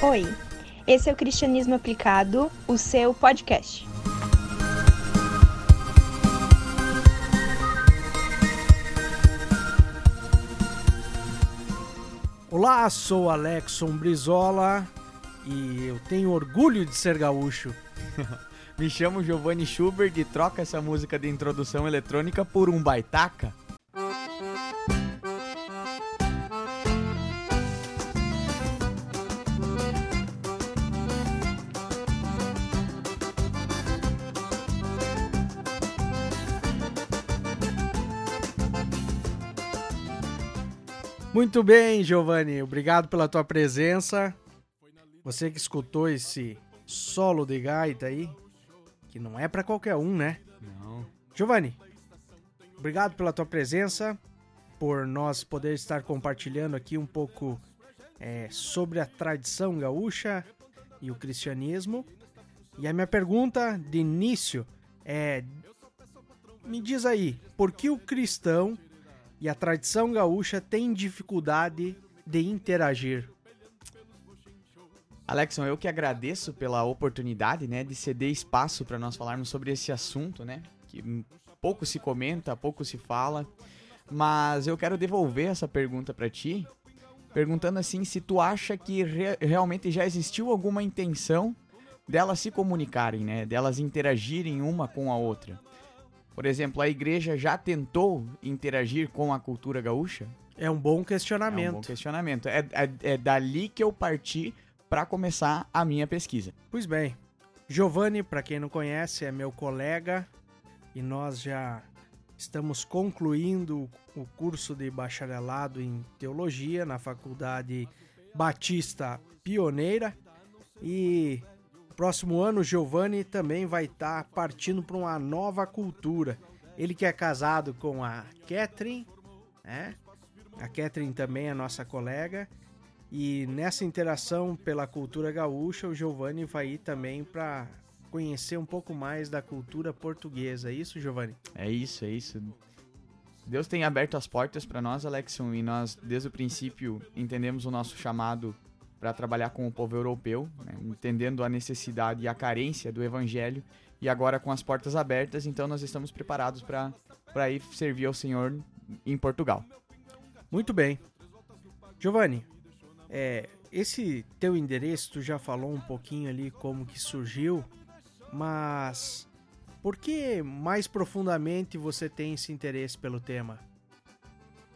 Oi, esse é o Cristianismo Aplicado, o seu podcast. Olá, sou Alexson Brizola e eu tenho orgulho de ser gaúcho. Me chamo Giovanni Schubert e troca essa música de introdução eletrônica por um baitaca. Muito bem, Giovanni, obrigado pela tua presença. Você que escutou esse solo de gaita aí, que não é para qualquer um, né? Não. Giovanni, obrigado pela tua presença, por nós poder estar compartilhando aqui um pouco é, sobre a tradição gaúcha e o cristianismo. E a minha pergunta de início é: me diz aí, por que o cristão e a tradição gaúcha tem dificuldade de interagir. Alexson, eu que agradeço pela oportunidade, né, de ceder espaço para nós falarmos sobre esse assunto, né, que pouco se comenta, pouco se fala, mas eu quero devolver essa pergunta para ti, perguntando assim se tu acha que re realmente já existiu alguma intenção delas se comunicarem, né, delas interagirem uma com a outra. Por exemplo, a igreja já tentou interagir com a cultura gaúcha? É um bom questionamento. É um bom questionamento. É, é, é dali que eu parti para começar a minha pesquisa. Pois bem, Giovanni, para quem não conhece, é meu colega e nós já estamos concluindo o curso de bacharelado em teologia na Faculdade Batista Pioneira e Próximo ano, Giovanni também vai estar tá partindo para uma nova cultura. Ele que é casado com a Catherine, né? A Catherine também é nossa colega. E nessa interação pela cultura gaúcha, o Giovanni vai ir também para conhecer um pouco mais da cultura portuguesa. É isso, Giovanni? É isso, é isso. Deus tem aberto as portas para nós, Alexson, e nós, desde o princípio, entendemos o nosso chamado para trabalhar com o povo europeu, né, entendendo a necessidade e a carência do evangelho. E agora com as portas abertas, então nós estamos preparados para ir servir ao Senhor em Portugal. Muito bem. Giovanni, é, esse teu endereço, tu já falou um pouquinho ali como que surgiu, mas por que mais profundamente você tem esse interesse pelo tema?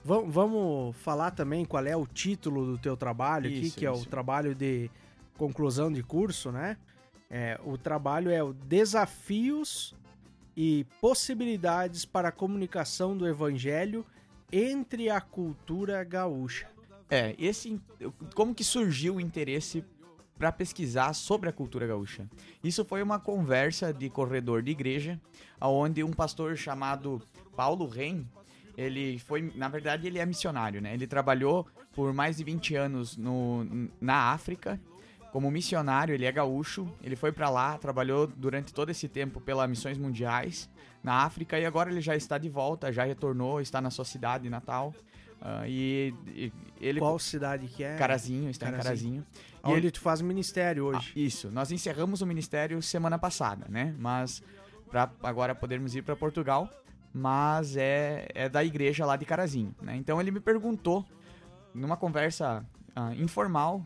Vamos falar também qual é o título do teu trabalho aqui, isso, que é o trabalho de conclusão de curso, né? É, o trabalho é o Desafios e Possibilidades para a Comunicação do Evangelho entre a cultura gaúcha. É, esse como que surgiu o interesse para pesquisar sobre a cultura gaúcha? Isso foi uma conversa de corredor de igreja, onde um pastor chamado Paulo Ren ele foi, na verdade, ele é missionário, né? Ele trabalhou por mais de 20 anos no, na África como missionário, ele é gaúcho, ele foi para lá, trabalhou durante todo esse tempo pelas missões mundiais na África e agora ele já está de volta, já retornou, está na sua cidade natal. Uh, e, e, ele qual cidade que é? Carazinho, está Carazinho. em Carazinho. E Onde ele tu faz ministério hoje? Ah, isso. Nós encerramos o ministério semana passada, né? Mas para agora podermos ir para Portugal, mas é, é da igreja lá de Carazinho. Né? Então ele me perguntou, numa conversa uh, informal,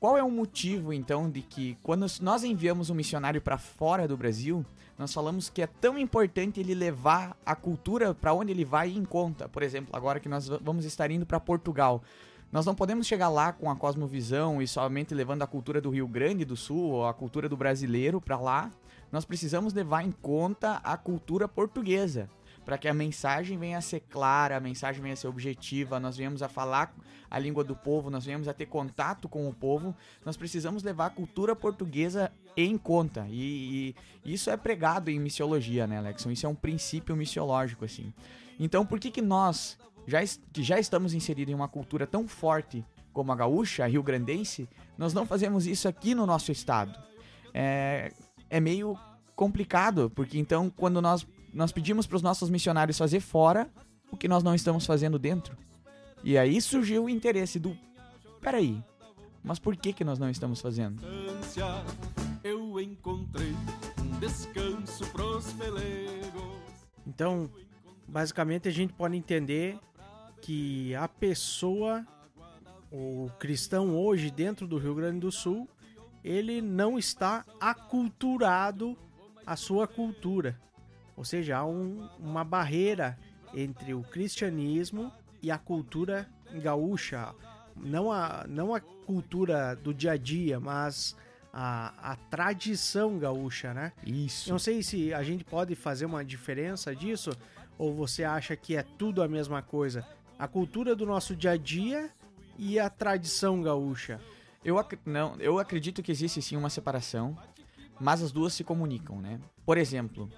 qual é o motivo então de que quando nós enviamos um missionário para fora do Brasil, nós falamos que é tão importante ele levar a cultura para onde ele vai em conta. Por exemplo, agora que nós vamos estar indo para Portugal, nós não podemos chegar lá com a cosmovisão e somente levando a cultura do Rio Grande do Sul ou a cultura do brasileiro para lá. Nós precisamos levar em conta a cultura portuguesa para que a mensagem venha a ser clara, a mensagem venha a ser objetiva, nós venhamos a falar a língua do povo, nós venhamos a ter contato com o povo, nós precisamos levar a cultura portuguesa em conta. E, e isso é pregado em missiologia, né, Alexson? Isso é um princípio missiológico, assim. Então, por que que nós, já, que já estamos inseridos em uma cultura tão forte como a gaúcha, a rio-grandense, nós não fazemos isso aqui no nosso estado? É, é meio complicado, porque então quando nós nós pedimos para os nossos missionários fazer fora o que nós não estamos fazendo dentro. E aí surgiu o interesse do. Peraí, Mas por que, que nós não estamos fazendo? Eu encontrei um descanso pros pelegos. Então, basicamente a gente pode entender que a pessoa, o cristão hoje dentro do Rio Grande do Sul, ele não está aculturado à sua cultura. Ou seja, há um, uma barreira entre o cristianismo e a cultura gaúcha. Não a, não a cultura do dia a dia, mas a, a tradição gaúcha, né? Isso. Não sei se a gente pode fazer uma diferença disso, ou você acha que é tudo a mesma coisa? A cultura do nosso dia a dia e a tradição gaúcha. Eu, ac não, eu acredito que existe sim uma separação, mas as duas se comunicam, né? Por exemplo,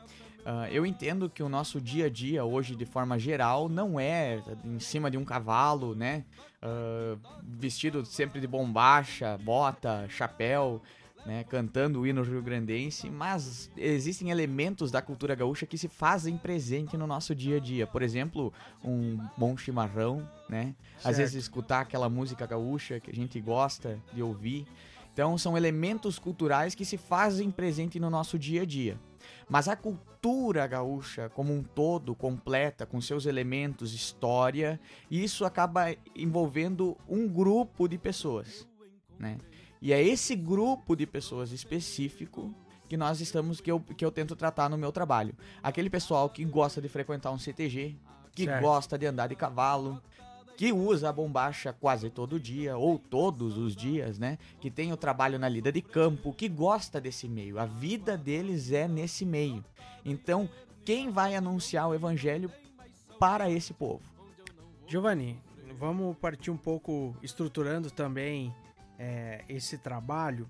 uh, eu entendo que o nosso dia a dia hoje, de forma geral, não é em cima de um cavalo, né? Uh, vestido sempre de bombacha, bota, chapéu né, cantando o hino rio-grandense, mas existem elementos da cultura gaúcha que se fazem presente no nosso dia a dia. Por exemplo, um bom chimarrão, né? Certo. Às vezes escutar aquela música gaúcha que a gente gosta de ouvir. Então são elementos culturais que se fazem presente no nosso dia a dia. Mas a cultura gaúcha como um todo, completa, com seus elementos, história, isso acaba envolvendo um grupo de pessoas, né? E é esse grupo de pessoas específico que nós estamos que eu, que eu tento tratar no meu trabalho. Aquele pessoal que gosta de frequentar um CTG, que certo. gosta de andar de cavalo, que usa a bombacha quase todo dia ou todos os dias, né? Que tem o trabalho na lida de campo, que gosta desse meio. A vida deles é nesse meio. Então, quem vai anunciar o evangelho para esse povo? Giovanni, vamos partir um pouco estruturando também é, esse trabalho,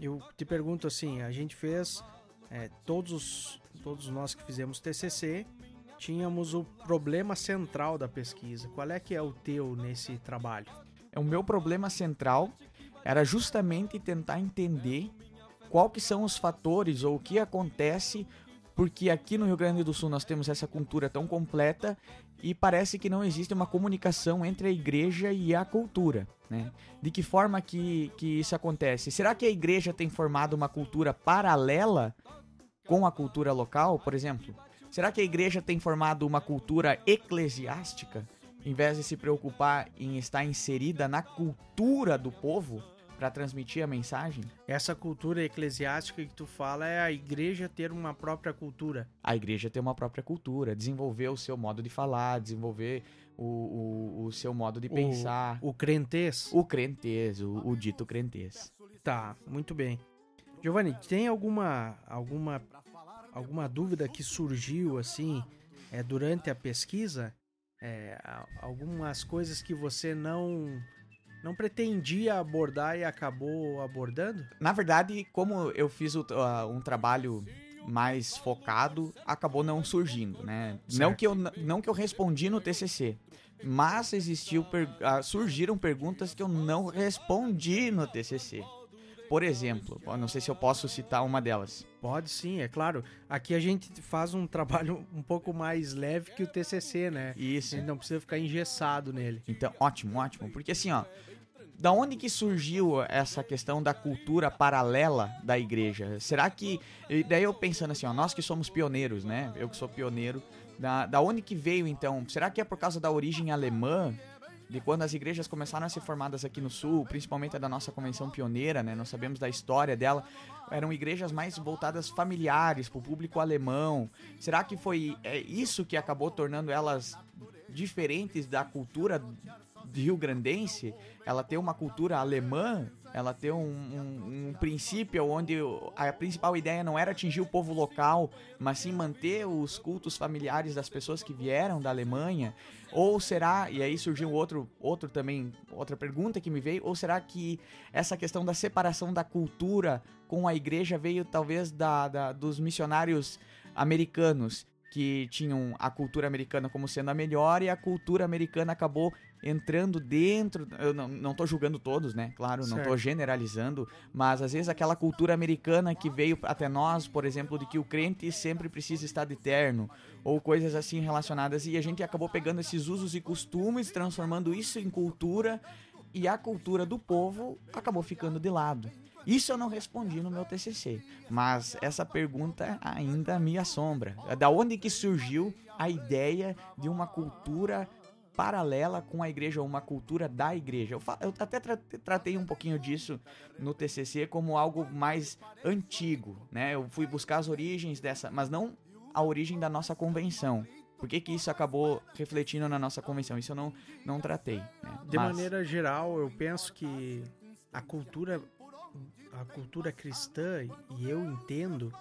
eu te pergunto assim, a gente fez é, todos todos nós que fizemos TCC tínhamos o problema central da pesquisa. Qual é que é o teu nesse trabalho? É o meu problema central era justamente tentar entender qual que são os fatores ou o que acontece porque aqui no Rio Grande do Sul nós temos essa cultura tão completa e parece que não existe uma comunicação entre a igreja e a cultura. Né? De que forma que, que isso acontece? Será que a igreja tem formado uma cultura paralela com a cultura local, por exemplo? Será que a igreja tem formado uma cultura eclesiástica, em vez de se preocupar em estar inserida na cultura do povo? para transmitir a mensagem? Essa cultura eclesiástica que tu fala é a igreja ter uma própria cultura. A igreja ter uma própria cultura, desenvolver o seu modo de falar, desenvolver o, o, o seu modo de pensar. O crentez. O crentez, o, o dito crentez. Tá, muito bem. Giovanni, tem alguma alguma alguma dúvida que surgiu assim é, durante a pesquisa? É, algumas coisas que você não não pretendia abordar e acabou abordando? Na verdade, como eu fiz o, uh, um trabalho mais focado, acabou não surgindo, né? Não que, eu, não que eu respondi no TCC, mas existiu, per, uh, surgiram perguntas que eu não respondi no TCC. Por exemplo, não sei se eu posso citar uma delas. Pode sim, é claro. Aqui a gente faz um trabalho um pouco mais leve que o TCC, né? Isso. A gente não precisa ficar engessado nele. Então, ótimo, ótimo. Porque assim, ó, da onde que surgiu essa questão da cultura paralela da igreja? Será que. Daí eu pensando assim, ó, nós que somos pioneiros, né? Eu que sou pioneiro. Da, da onde que veio então? Será que é por causa da origem alemã? De quando as igrejas começaram a ser formadas aqui no sul, principalmente da nossa convenção pioneira, né? Nós sabemos da história dela. Eram igrejas mais voltadas familiares, para o público alemão. Será que foi é isso que acabou tornando elas diferentes da cultura rio-grandense, ela tem uma cultura alemã, ela tem um, um, um, princípio onde a principal ideia não era atingir o povo local, mas sim manter os cultos familiares das pessoas que vieram da Alemanha? Ou será, e aí surgiu outro, outro também, outra pergunta que me veio, ou será que essa questão da separação da cultura com a igreja veio talvez da, da dos missionários americanos? que tinham a cultura americana como sendo a melhor e a cultura americana acabou entrando dentro. Eu não, não tô julgando todos, né? Claro, certo. não tô generalizando, mas às vezes aquela cultura americana que veio até nós, por exemplo, de que o crente sempre precisa estar de terno, ou coisas assim relacionadas, e a gente acabou pegando esses usos e costumes, transformando isso em cultura e a cultura do povo acabou ficando de lado. Isso eu não respondi no meu TCC, mas essa pergunta ainda me assombra. Da onde que surgiu a ideia de uma cultura paralela com a igreja, ou uma cultura da igreja? Eu, eu até tra tratei um pouquinho disso no TCC como algo mais antigo, né? Eu fui buscar as origens dessa, mas não a origem da nossa convenção. Por que, que isso acabou refletindo na nossa convenção? Isso eu não, não tratei. Né? De mas... maneira geral, eu penso que a cultura a cultura cristã, e eu entendo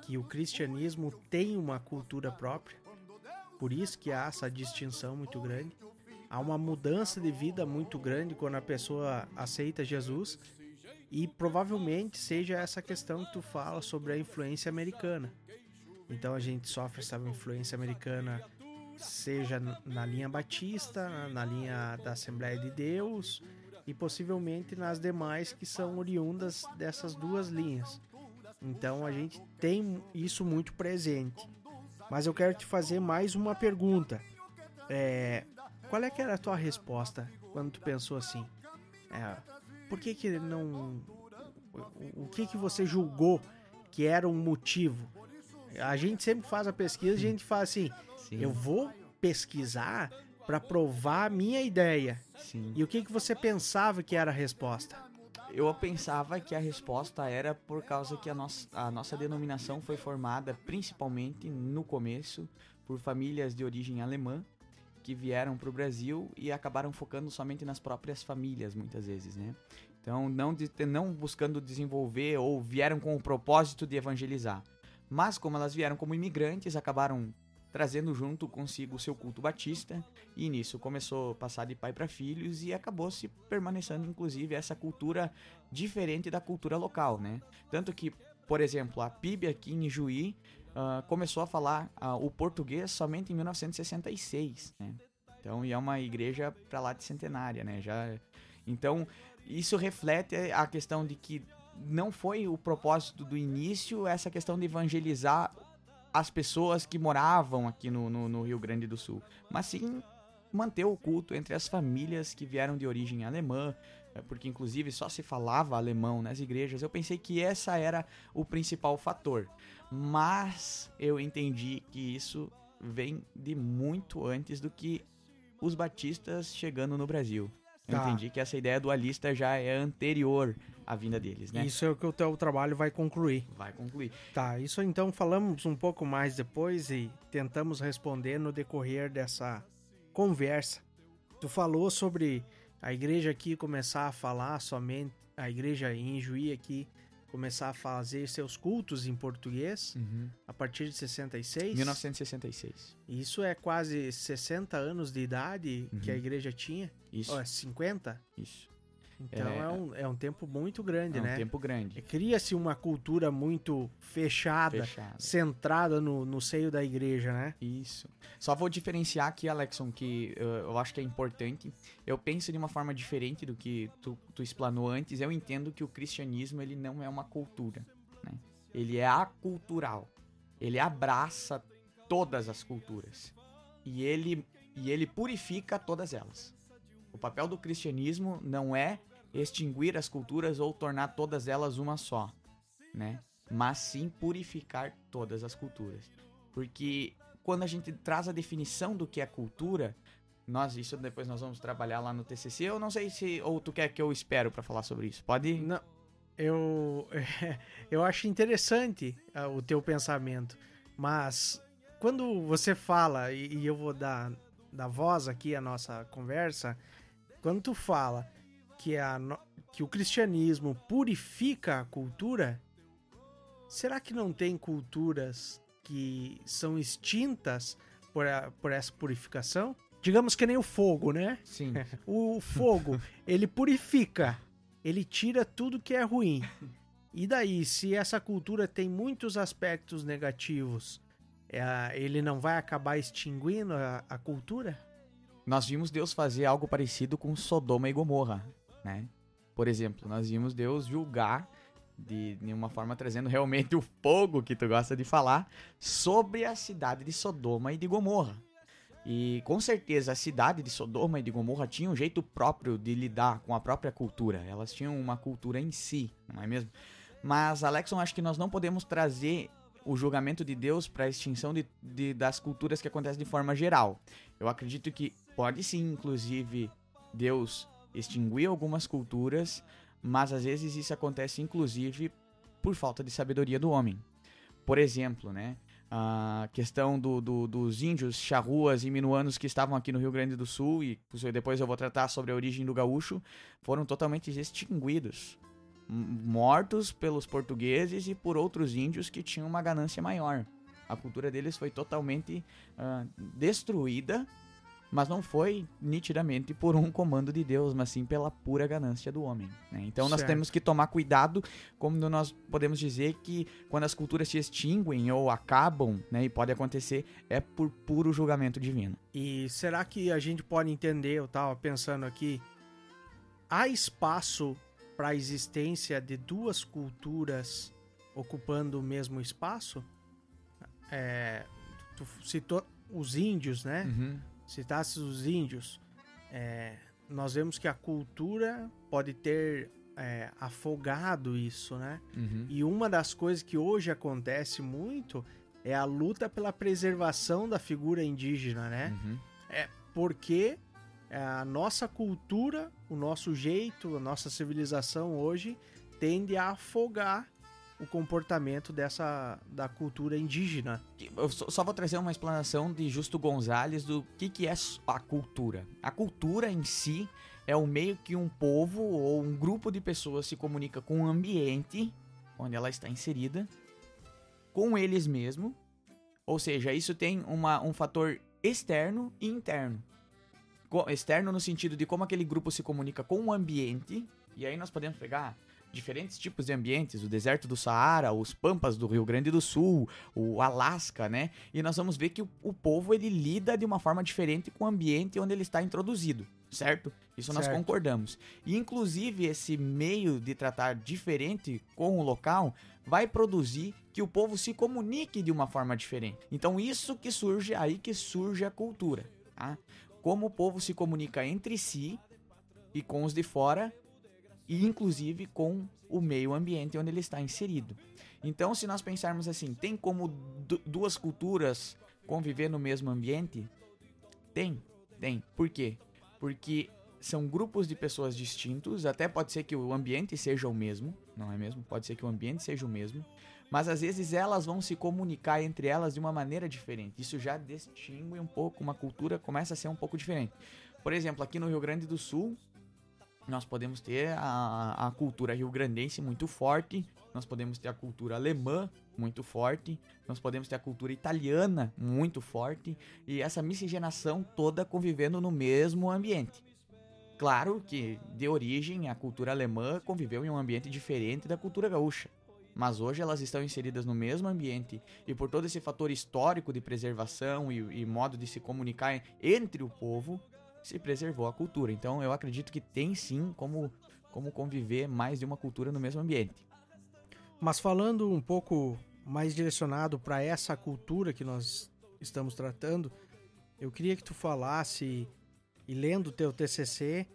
que o cristianismo tem uma cultura própria, por isso que há essa distinção muito grande. Há uma mudança de vida muito grande quando a pessoa aceita Jesus, e provavelmente seja essa questão que tu fala sobre a influência americana. Então a gente sofre essa influência americana, seja na linha batista, na linha da Assembleia de Deus, e possivelmente nas demais que são oriundas dessas duas linhas. Então a gente tem isso muito presente. Mas eu quero te fazer mais uma pergunta. É, qual é que era a tua resposta quando tu pensou assim? É, por que que não... O que que você julgou que era um motivo? A gente sempre faz a pesquisa, a gente fala assim, Sim. eu vou pesquisar para provar a minha ideia. Sim. E o que, que você pensava que era a resposta? Eu pensava que a resposta era por causa que a nossa, a nossa denominação foi formada principalmente no começo por famílias de origem alemã que vieram para o Brasil e acabaram focando somente nas próprias famílias muitas vezes, né? Então não, de, não buscando desenvolver ou vieram com o propósito de evangelizar, mas como elas vieram como imigrantes, acabaram trazendo junto consigo o seu culto batista, e nisso começou a passar de pai para filhos e acabou se permanecendo inclusive essa cultura diferente da cultura local, né? Tanto que, por exemplo, a PIB aqui em Juí uh, começou a falar uh, o português somente em 1966, né? Então, e é uma igreja para lá de centenária, né? Já Então, isso reflete a questão de que não foi o propósito do início essa questão de evangelizar as pessoas que moravam aqui no, no, no, Rio Grande do Sul, mas sim manter o culto entre as famílias que vieram de origem alemã, é, porque inclusive só se falava alemão nas igrejas. Eu pensei que essa era o principal fator, mas eu entendi que isso vem de muito antes do que os batistas chegando no Brasil. Eu tá. entendi que essa ideia dualista já é anterior à vinda deles, né? Isso é o que o teu trabalho vai concluir. Vai concluir. Tá, isso então falamos um pouco mais depois e tentamos responder no decorrer dessa conversa. Tu falou sobre a igreja aqui começar a falar somente, a igreja em Juí aqui começar a fazer seus cultos em português uhum. a partir de 66. 1966. Isso é quase 60 anos de idade uhum. que a uhum. igreja tinha. Isso. Oh, é 50? Isso. Então é, é, um, é um tempo muito grande, é né? É um tempo grande. Cria-se uma cultura muito fechada, fechada. centrada no, no seio da igreja, né? Isso. Só vou diferenciar aqui, Alexson, que uh, eu acho que é importante. Eu penso de uma forma diferente do que tu, tu explanou antes. Eu entendo que o cristianismo ele não é uma cultura, né? Ele é acultural. Ele abraça todas as culturas. E ele, e ele purifica todas elas. O papel do cristianismo não é extinguir as culturas ou tornar todas elas uma só, né? Mas sim purificar todas as culturas. Porque quando a gente traz a definição do que é cultura, nós isso depois nós vamos trabalhar lá no TCC. Eu não sei se ou tu quer que eu espero para falar sobre isso. Pode? Não. Eu eu acho interessante uh, o teu pensamento, mas quando você fala e, e eu vou dar dar voz aqui à nossa conversa, quando tu fala que, a, que o cristianismo purifica a cultura, será que não tem culturas que são extintas por, a, por essa purificação? Digamos que nem o fogo, né? Sim. o fogo, ele purifica, ele tira tudo que é ruim. E daí, se essa cultura tem muitos aspectos negativos, é, ele não vai acabar extinguindo a, a cultura? Nós vimos Deus fazer algo parecido com Sodoma e Gomorra né? Por exemplo, nós vimos Deus julgar de nenhuma forma trazendo realmente o fogo que tu gosta de falar sobre a cidade de Sodoma e de Gomorra. E com certeza a cidade de Sodoma e de Gomorra tinha um jeito próprio de lidar com a própria cultura. Elas tinham uma cultura em si, não é mesmo? Mas, Alexson, acho que nós não podemos trazer o julgamento de Deus para a extinção de, de, das culturas que acontecem de forma geral. Eu acredito que pode sim, inclusive, Deus extinguir algumas culturas, mas às vezes isso acontece inclusive por falta de sabedoria do homem. Por exemplo, né? A questão do, do, dos índios charruas e minuanos que estavam aqui no Rio Grande do Sul, e depois eu vou tratar sobre a origem do gaúcho, foram totalmente extinguidos. Mortos pelos portugueses e por outros índios que tinham uma ganância maior. A cultura deles foi totalmente uh, destruída mas não foi nitidamente por um comando de Deus, mas sim pela pura ganância do homem. Né? Então nós temos que tomar cuidado, como nós podemos dizer que quando as culturas se extinguem ou acabam, né, e pode acontecer, é por puro julgamento divino. E será que a gente pode entender, eu estava pensando aqui, há espaço para a existência de duas culturas ocupando o mesmo espaço? É, tu citou os índios, né? Uhum citasse os índios, é, nós vemos que a cultura pode ter é, afogado isso, né? Uhum. E uma das coisas que hoje acontece muito é a luta pela preservação da figura indígena, né? Uhum. É porque a nossa cultura, o nosso jeito, a nossa civilização hoje tende a afogar o comportamento dessa da cultura indígena. Eu só vou trazer uma explanação de Justo Gonzalez do que, que é a cultura. A cultura em si é o meio que um povo ou um grupo de pessoas se comunica com o ambiente onde ela está inserida, com eles mesmos. Ou seja, isso tem uma, um fator externo e interno. Externo no sentido de como aquele grupo se comunica com o ambiente. E aí nós podemos pegar diferentes tipos de ambientes, o deserto do Saara, os pampas do Rio Grande do Sul, o Alasca, né? E nós vamos ver que o, o povo ele lida de uma forma diferente com o ambiente onde ele está introduzido, certo? Isso certo. nós concordamos. E inclusive esse meio de tratar diferente com o local vai produzir que o povo se comunique de uma forma diferente. Então isso que surge aí que surge a cultura, tá? Como o povo se comunica entre si e com os de fora e inclusive com o meio ambiente onde ele está inserido. Então, se nós pensarmos assim, tem como duas culturas conviver no mesmo ambiente? Tem, tem. Por quê? Porque são grupos de pessoas distintos, até pode ser que o ambiente seja o mesmo, não é mesmo? Pode ser que o ambiente seja o mesmo, mas às vezes elas vão se comunicar entre elas de uma maneira diferente. Isso já distingue um pouco, uma cultura começa a ser um pouco diferente. Por exemplo, aqui no Rio Grande do Sul, nós podemos ter a, a cultura rio-grandense muito forte, nós podemos ter a cultura alemã muito forte, nós podemos ter a cultura italiana muito forte e essa miscigenação toda convivendo no mesmo ambiente. Claro que de origem a cultura alemã conviveu em um ambiente diferente da cultura gaúcha, mas hoje elas estão inseridas no mesmo ambiente e por todo esse fator histórico de preservação e, e modo de se comunicar entre o povo, se preservou a cultura. Então eu acredito que tem sim como, como conviver mais de uma cultura no mesmo ambiente. Mas falando um pouco mais direcionado para essa cultura que nós estamos tratando, eu queria que tu falasse e lendo o teu TCC,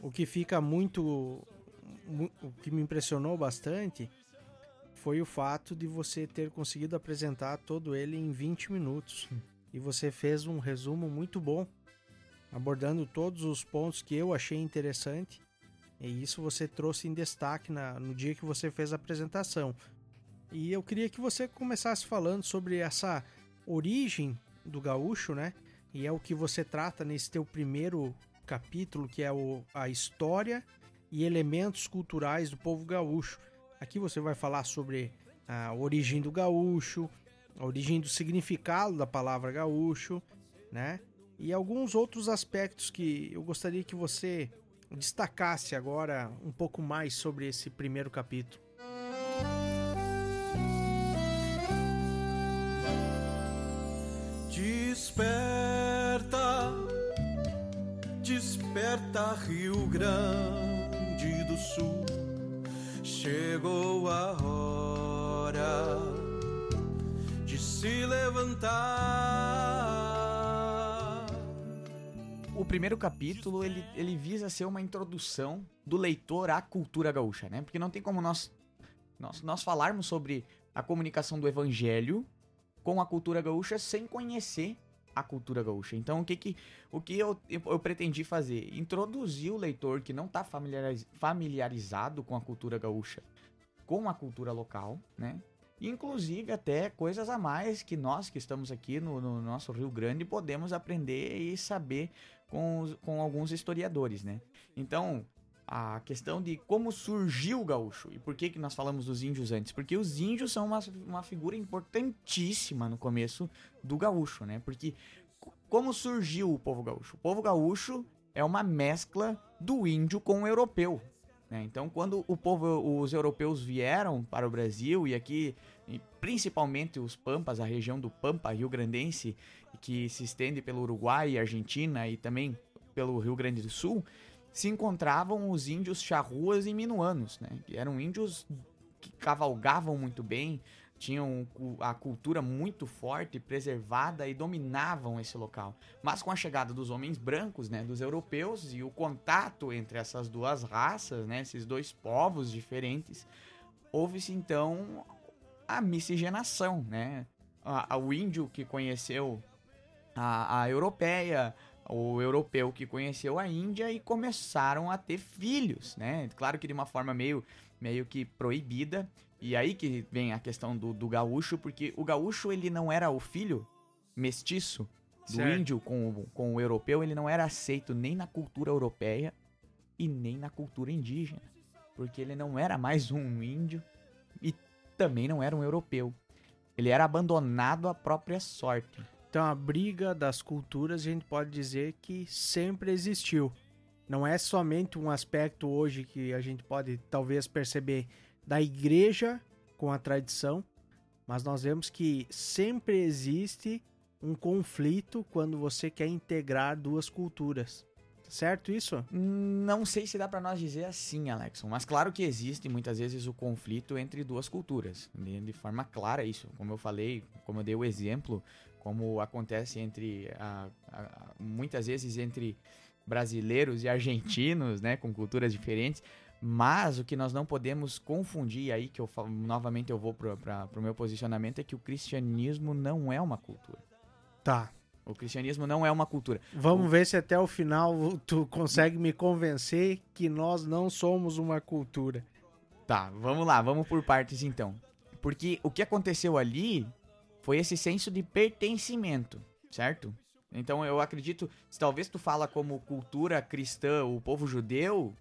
o que fica muito o que me impressionou bastante foi o fato de você ter conseguido apresentar todo ele em 20 minutos. E você fez um resumo muito bom abordando todos os pontos que eu achei interessante. E isso você trouxe em destaque na, no dia que você fez a apresentação. E eu queria que você começasse falando sobre essa origem do gaúcho, né? E é o que você trata nesse teu primeiro capítulo, que é o, a história e elementos culturais do povo gaúcho. Aqui você vai falar sobre a origem do gaúcho, a origem do significado da palavra gaúcho, né? E alguns outros aspectos que eu gostaria que você destacasse agora um pouco mais sobre esse primeiro capítulo. Desperta, desperta, Rio Grande do Sul, chegou a hora de se levantar o primeiro capítulo ele, ele visa ser uma introdução do leitor à cultura gaúcha, né? Porque não tem como nós, nós, nós falarmos sobre a comunicação do evangelho com a cultura gaúcha sem conhecer a cultura gaúcha. Então, o que, que, o que eu, eu pretendi fazer? Introduzir o leitor que não está familiariz, familiarizado com a cultura gaúcha, com a cultura local, né? Inclusive até coisas a mais que nós que estamos aqui no, no nosso Rio Grande podemos aprender e saber com, os, com alguns historiadores, né? Então, a questão de como surgiu o gaúcho e por que, que nós falamos dos índios antes. Porque os índios são uma, uma figura importantíssima no começo do gaúcho, né? Porque como surgiu o povo gaúcho? O povo gaúcho é uma mescla do índio com o europeu. Né? Então, quando o povo, os europeus vieram para o Brasil e aqui, principalmente os Pampas, a região do Pampa Rio Grandense, que se estende pelo Uruguai, Argentina e também pelo Rio Grande do Sul, se encontravam os índios charruas e minuanos, né? Que eram índios que cavalgavam muito bem, tinham a cultura muito forte, preservada e dominavam esse local. Mas com a chegada dos homens brancos, né, dos europeus e o contato entre essas duas raças, né, esses dois povos diferentes, houve-se então a miscigenação, né? A, a, o índio que conheceu a, a europeia, o europeu que conheceu a Índia e começaram a ter filhos, né? Claro que de uma forma meio, meio que proibida, e aí que vem a questão do, do gaúcho, porque o gaúcho ele não era o filho mestiço do certo. índio com, com o europeu, ele não era aceito nem na cultura europeia e nem na cultura indígena. Porque ele não era mais um índio e também não era um europeu. Ele era abandonado à própria sorte. Então a briga das culturas a gente pode dizer que sempre existiu. Não é somente um aspecto hoje que a gente pode talvez perceber da igreja com a tradição, mas nós vemos que sempre existe um conflito quando você quer integrar duas culturas. Certo isso? Não sei se dá para nós dizer assim, Alexon, mas claro que existe muitas vezes o conflito entre duas culturas, de forma clara isso. Como eu falei, como eu dei o exemplo, como acontece entre a, a, muitas vezes entre brasileiros e argentinos, né, com culturas diferentes. Mas o que nós não podemos confundir aí, que eu novamente eu vou para o meu posicionamento, é que o cristianismo não é uma cultura. Tá. O cristianismo não é uma cultura. Vamos o... ver se até o final tu consegue me convencer que nós não somos uma cultura. Tá, vamos lá, vamos por partes então. Porque o que aconteceu ali foi esse senso de pertencimento, certo? Então eu acredito, se talvez tu fala como cultura cristã, o povo judeu,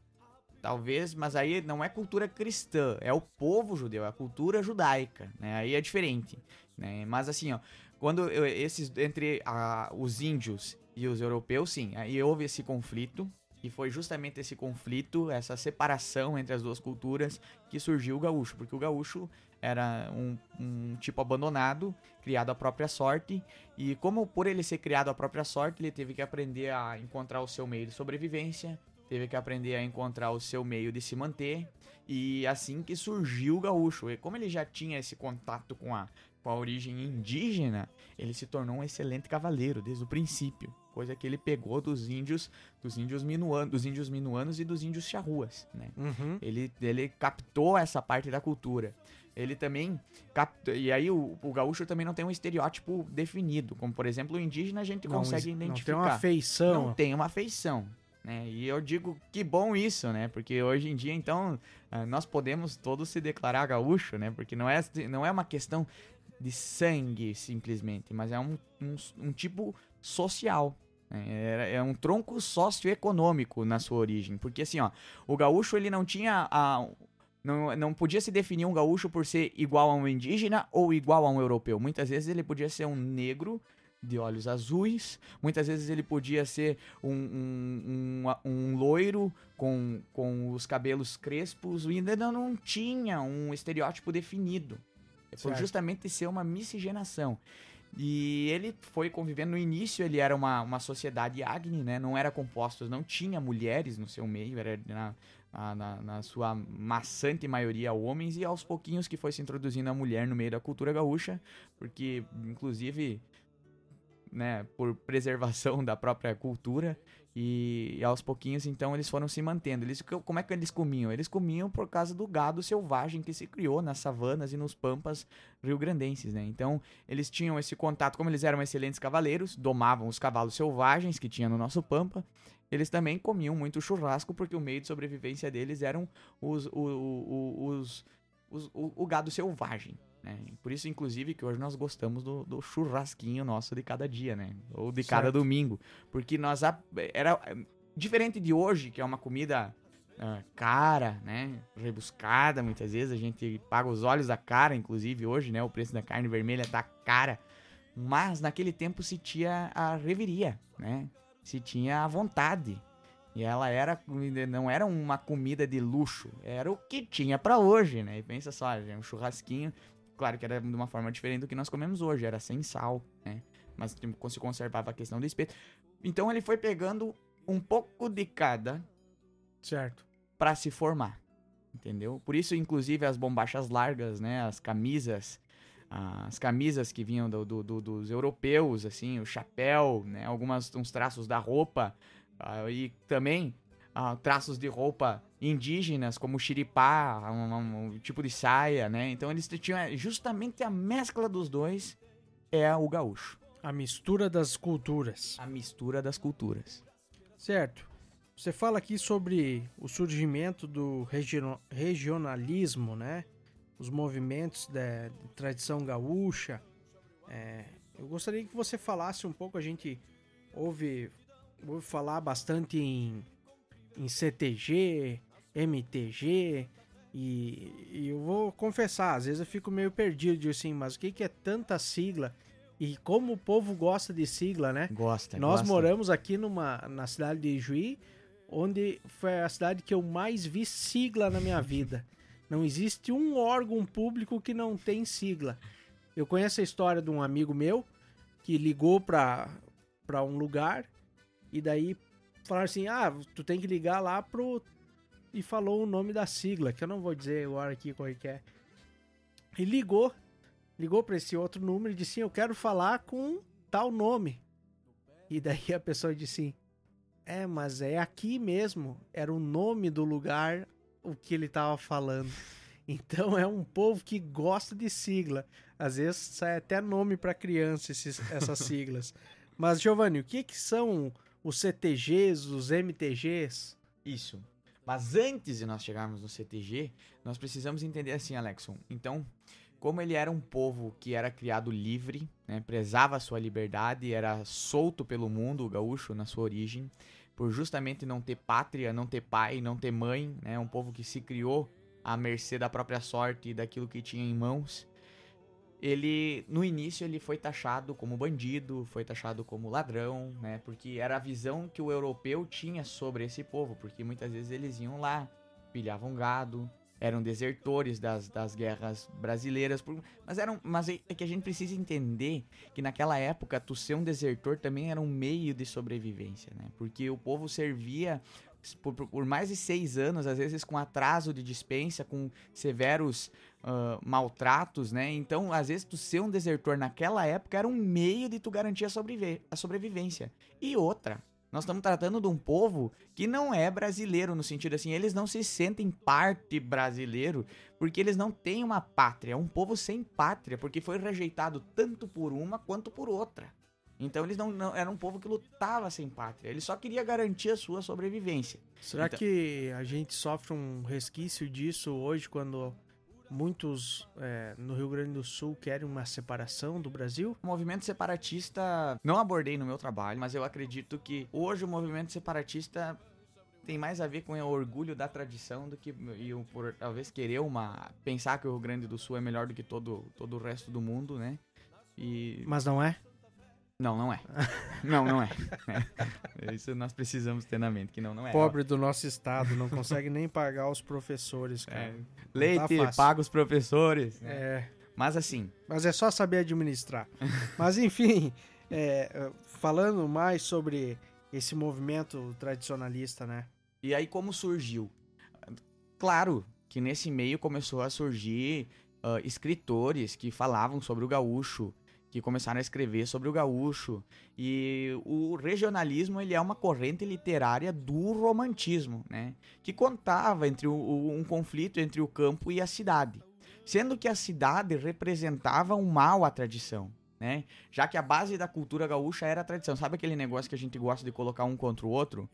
Talvez, mas aí não é cultura cristã, é o povo judeu, é a cultura judaica, né? Aí é diferente, né? Mas assim, ó, quando eu, esses entre a, os índios e os europeus, sim, aí houve esse conflito e foi justamente esse conflito, essa separação entre as duas culturas que surgiu o gaúcho, porque o gaúcho era um, um, tipo abandonado, criado à própria sorte, e como por ele ser criado à própria sorte, ele teve que aprender a encontrar o seu meio de sobrevivência, teve que aprender a encontrar o seu meio de se manter e assim que surgiu o gaúcho. E como ele já tinha esse contato com a, com a origem indígena, ele se tornou um excelente cavaleiro desde o princípio, coisa que ele pegou dos índios, dos índios minuanos, dos índios minuanos e dos índios charruas, né? Uhum. Ele, ele captou essa parte da cultura. Ele também captou, e aí o, o, gaúcho também não tem um estereótipo definido, como por exemplo o indígena a gente não, consegue identificar. Não tem uma feição. Não tem uma feição. Né? E eu digo que bom isso, né? Porque hoje em dia, então, ah, nós podemos todos se declarar gaúcho, né? Porque não é, não é uma questão de sangue, simplesmente, mas é um, um, um tipo social. É, é um tronco socioeconômico na sua origem. Porque assim, ó, o gaúcho ele não tinha a, não, não podia se definir um gaúcho por ser igual a um indígena ou igual a um europeu. Muitas vezes ele podia ser um negro de olhos azuis. Muitas vezes ele podia ser um, um, um, um loiro com, com os cabelos crespos. E ainda não tinha um estereótipo definido. É por justamente ser uma miscigenação. E ele foi convivendo no início, ele era uma, uma sociedade Agni, né? Não era composto, não tinha mulheres no seu meio, era na, na, na, sua maçante maioria homens, e aos pouquinhos que foi se introduzindo a mulher no meio da cultura gaúcha, porque inclusive né, por preservação da própria cultura E, aos pouquinhos, então, eles foram se mantendo. Eles, como é que eles comiam? Eles comiam por causa do gado selvagem que se criou nas savanas e nos pampas rio-grandenses, né? Então, eles tinham esse contato, como eles eram excelentes cavaleiros, domavam os cavalos selvagens que tinha no nosso pampa, eles também comiam muito churrasco, porque o meio de sobrevivência deles eram os, os, os, os o, o gado selvagem, né? Por isso, inclusive, que hoje nós gostamos do, do churrasquinho nosso de cada dia, né? Ou de certo. cada domingo. Porque nós. Era diferente de hoje, que é uma comida uh, cara, né? Rebuscada, muitas vezes. A gente paga os olhos da cara, inclusive, hoje, né? O preço da carne vermelha tá cara. Mas naquele tempo se tinha a reveria, né? Se tinha a vontade. E ela era não era uma comida de luxo, era o que tinha para hoje, né? E pensa só, um churrasquinho Claro que era de uma forma diferente do que nós comemos hoje, era sem sal, né? Mas tipo, se conservava a questão do espeto. Então ele foi pegando um pouco de cada. Certo. Para se formar. Entendeu? Por isso, inclusive, as bombachas largas, né? As camisas. As camisas que vinham do, do, do, dos europeus, assim, o chapéu, né? Algumas, uns traços da roupa. Uh, e também uh, traços de roupa indígenas, como xiripá, um, um, um, tipo de saia, né? Então eles tinham é, justamente a mescla dos dois é o gaúcho. A mistura das culturas. A mistura das culturas. Certo. Você fala aqui sobre o surgimento do regionalismo, né? Os movimentos da tradição gaúcha. É, eu gostaria que você falasse um pouco, a gente ouve, ouve falar bastante em em CTG, MTG. E, e, eu vou confessar, às vezes eu fico meio perdido assim, mas o que, que é tanta sigla? E como o povo gosta de sigla, né? Gosta. Nós gosta. moramos aqui numa, na cidade de Juí, onde foi a cidade que eu mais vi sigla na minha vida. Não existe um órgão público que não tem sigla. Eu conheço a história de um amigo meu que ligou para um lugar e daí falaram assim: ah, tu tem que ligar lá pro. E falou o nome da sigla, que eu não vou dizer agora aqui qual é que é. E ligou, ligou para esse outro número e disse: assim, eu quero falar com tal nome. E daí a pessoa disse assim: é, mas é aqui mesmo, era o nome do lugar o que ele tava falando. Então é um povo que gosta de sigla. Às vezes sai até nome para criança esses, essas siglas. Mas Giovanni, o que que são os CTGs, os MTGs. Isso. Mas antes de nós chegarmos no CTG, nós precisamos entender assim, Alexon. Então, como ele era um povo que era criado livre, né, prezava sua liberdade, era solto pelo mundo, o gaúcho, na sua origem, por justamente não ter pátria, não ter pai, não ter mãe, né, um povo que se criou à mercê da própria sorte e daquilo que tinha em mãos ele no início ele foi taxado como bandido, foi taxado como ladrão, né? Porque era a visão que o europeu tinha sobre esse povo, porque muitas vezes eles iam lá, pilhavam gado, eram desertores das, das guerras brasileiras, mas eram, mas é, é que a gente precisa entender que naquela época tu ser um desertor também era um meio de sobrevivência, né? Porque o povo servia por, por, mais de seis anos, às vezes com atraso de dispensa, com severos uh, maltratos, né? Então, às vezes, tu ser um desertor naquela época era um meio de tu garantir a, a sobrevivência. E outra, nós estamos tratando de um povo que não é brasileiro, no sentido assim, eles não se sentem parte brasileiro, porque eles não têm uma pátria. É um povo sem pátria, porque foi rejeitado tanto por uma quanto por outra. Então eles não, não era um povo que lutava sem pátria. Ele só queria garantir a sua sobrevivência. Será então, que a gente sofre um resquício disso hoje quando muitos é, no Rio Grande do Sul querem uma separação do Brasil? O movimento separatista não abordei no meu trabalho, mas eu acredito que hoje o movimento separatista tem mais a ver com o orgulho da tradição do que e por talvez querer uma pensar que o Rio Grande do Sul é melhor do que todo todo o resto do mundo, né? E Mas não é? Não, não é. Não, não é. é. Isso nós precisamos ter na mente, que não, não é. Pobre do nosso estado, não consegue nem pagar os professores, cara. É. Leite, tá paga os professores. Né? É. Mas assim... Mas é só saber administrar. Mas enfim, é, falando mais sobre esse movimento tradicionalista, né? E aí como surgiu? Claro que nesse meio começou a surgir uh, escritores que falavam sobre o gaúcho, que começaram a escrever sobre o gaúcho. E o regionalismo ele é uma corrente literária do romantismo, né? Que contava entre o, um conflito entre o campo e a cidade. Sendo que a cidade representava um mal à tradição, né? Já que a base da cultura gaúcha era a tradição. Sabe aquele negócio que a gente gosta de colocar um contra o outro?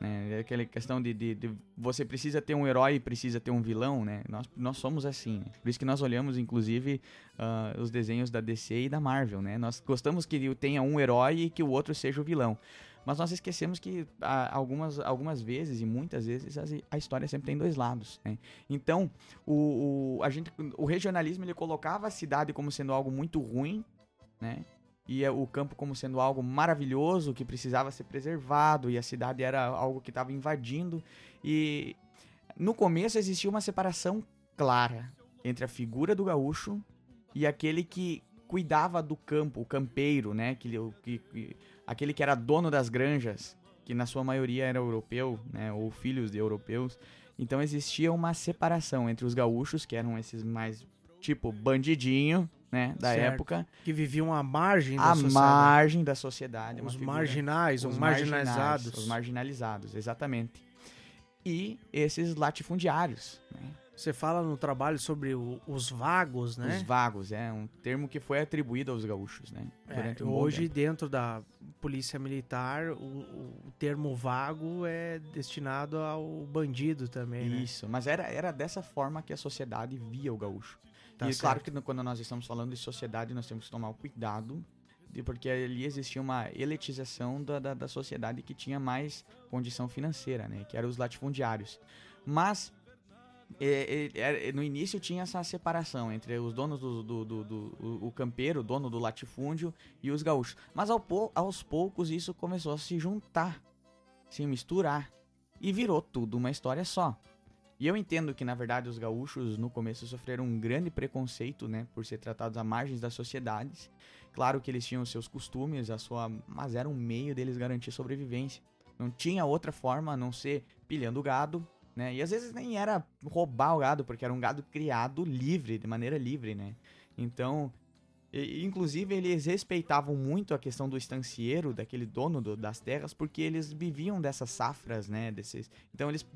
Né? Aquela questão de, de, de, você precisa ter um herói precisa ter um vilão, né? Nós, nós somos assim. Né? Por isso que nós olhamos, inclusive, uh, os desenhos da DC e da Marvel, né? Nós gostamos que tenha um herói e que o outro seja o vilão. Mas nós esquecemos que uh, algumas, algumas vezes, e muitas vezes, a, história sempre tem dois lados. Né? Então, o, o, a gente, o regionalismo ele colocava a cidade como sendo algo muito ruim, né? E o campo como sendo algo maravilhoso que precisava ser preservado e a cidade era algo que estava invadindo. E no começo existia uma separação clara entre a figura do gaúcho e aquele que cuidava do campo, o campeiro, né, que, que, que aquele que era dono das granjas, que na sua maioria era europeu, né, ou filhos de europeus. Então existia uma separação entre os gaúchos, que eram esses mais tipo bandidinho, né, da certo. época. Que viviam à margem da à sociedade. margem da sociedade. Os figura, marginais, os marginalizados. Os marginalizados, exatamente. E esses latifundiários, né? Você fala no trabalho sobre o, os vagos, né? Os vagos, é um termo que foi atribuído aos gaúchos, né? É, um hoje, dentro da polícia militar, o, o, termo vago é destinado ao bandido também, né? Isso, né? mas era, era dessa forma que a sociedade via o gaúcho. Tá e certo. claro que quando nós estamos falando de sociedade, nós temos que tomar cuidado, de, porque ali existia uma elitização da, da, da, sociedade que tinha mais condição financeira, né? Que eram os latifundiários. Mas é, é, é, no início tinha essa separação entre os donos do, do, do, do o campeiro, dono do latifúndio e os gaúchos. Mas ao, aos poucos isso começou a se juntar, se misturar e virou tudo uma história só. E eu entendo que, na verdade, os gaúchos no começo sofreram um grande preconceito, né, por ser tratados à margem das sociedades. Claro que eles tinham seus costumes, a sua, mas era um meio deles garantir sobrevivência. Não tinha outra forma a não ser pilhando gado, né? E às vezes nem era roubar o gado, porque era um gado criado livre, de maneira livre, né? Então, e, inclusive eles respeitavam muito a questão do estancieiro, daquele dono do, das terras, porque eles viviam dessas safras, né? Desses, então eles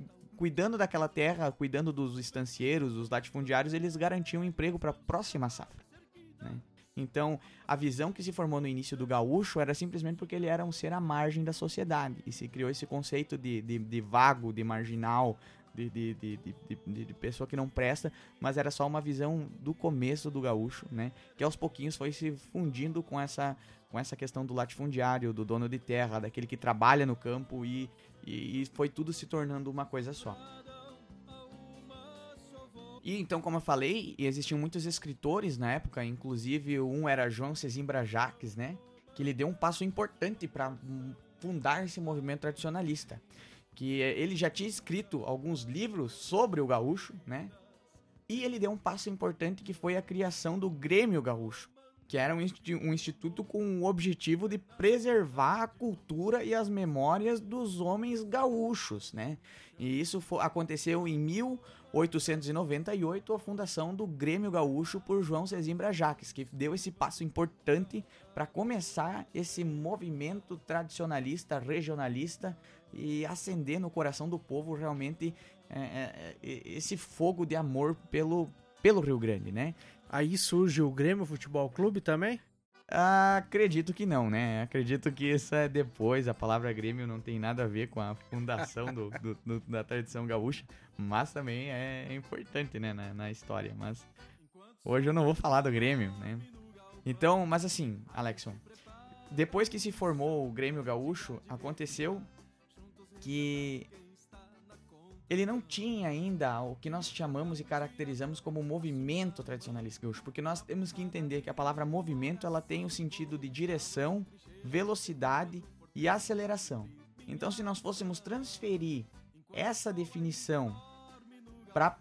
cuidando daquela terra, cuidando dos estancieiros, dos latifundiários, eles garantiam emprego para a próxima safra. Né? Então, a visão que se formou no início do gaúcho era simplesmente porque ele era um ser à margem da sociedade. E se criou esse conceito de, de, de vago, de marginal, de, de, de, de, pessoa que não presta, mas era só uma visão do começo do gaúcho, né? Que aos pouquinhos foi se fundindo com essa, com essa questão do latifundiário, do dono de terra, daquele que trabalha no campo e e, e foi tudo se tornando uma coisa só. E então, como eu falei, existiam muitos escritores na época, inclusive um era João Cesimbra Jaques, né? Que ele deu um passo importante para fundar esse movimento tradicionalista. Que ele já tinha escrito alguns livros sobre o gaúcho, né? E ele deu um passo importante que foi a criação do Grêmio Gaúcho, que era um, instituto com o objetivo de preservar a cultura e as memórias dos homens gaúchos, né? E isso aconteceu em 1898, a fundação do Grêmio Gaúcho por João Cezimbra Jaques, que deu esse passo importante para começar esse movimento tradicionalista, regionalista e acender no coração do povo realmente é, é, é esse fogo de amor pelo, pelo Rio Grande, né? Aí surge o Grêmio Futebol Clube também? acredito que não, né? Acredito que isso é depois. A palavra Grêmio não tem nada a ver com a fundação do, do, do, da tradição gaúcha, mas também é importante, né, na, na, história. Mas hoje eu não vou falar do Grêmio, né? Então, mas assim, Alexson, depois que se formou o Grêmio Gaúcho, aconteceu que ele não tinha ainda o que nós chamamos e caracterizamos como movimento tradicionalista gaúcho, porque nós temos que entender que a palavra movimento ela tem o sentido de direção, velocidade e aceleração. Então, se nós fôssemos transferir essa definição para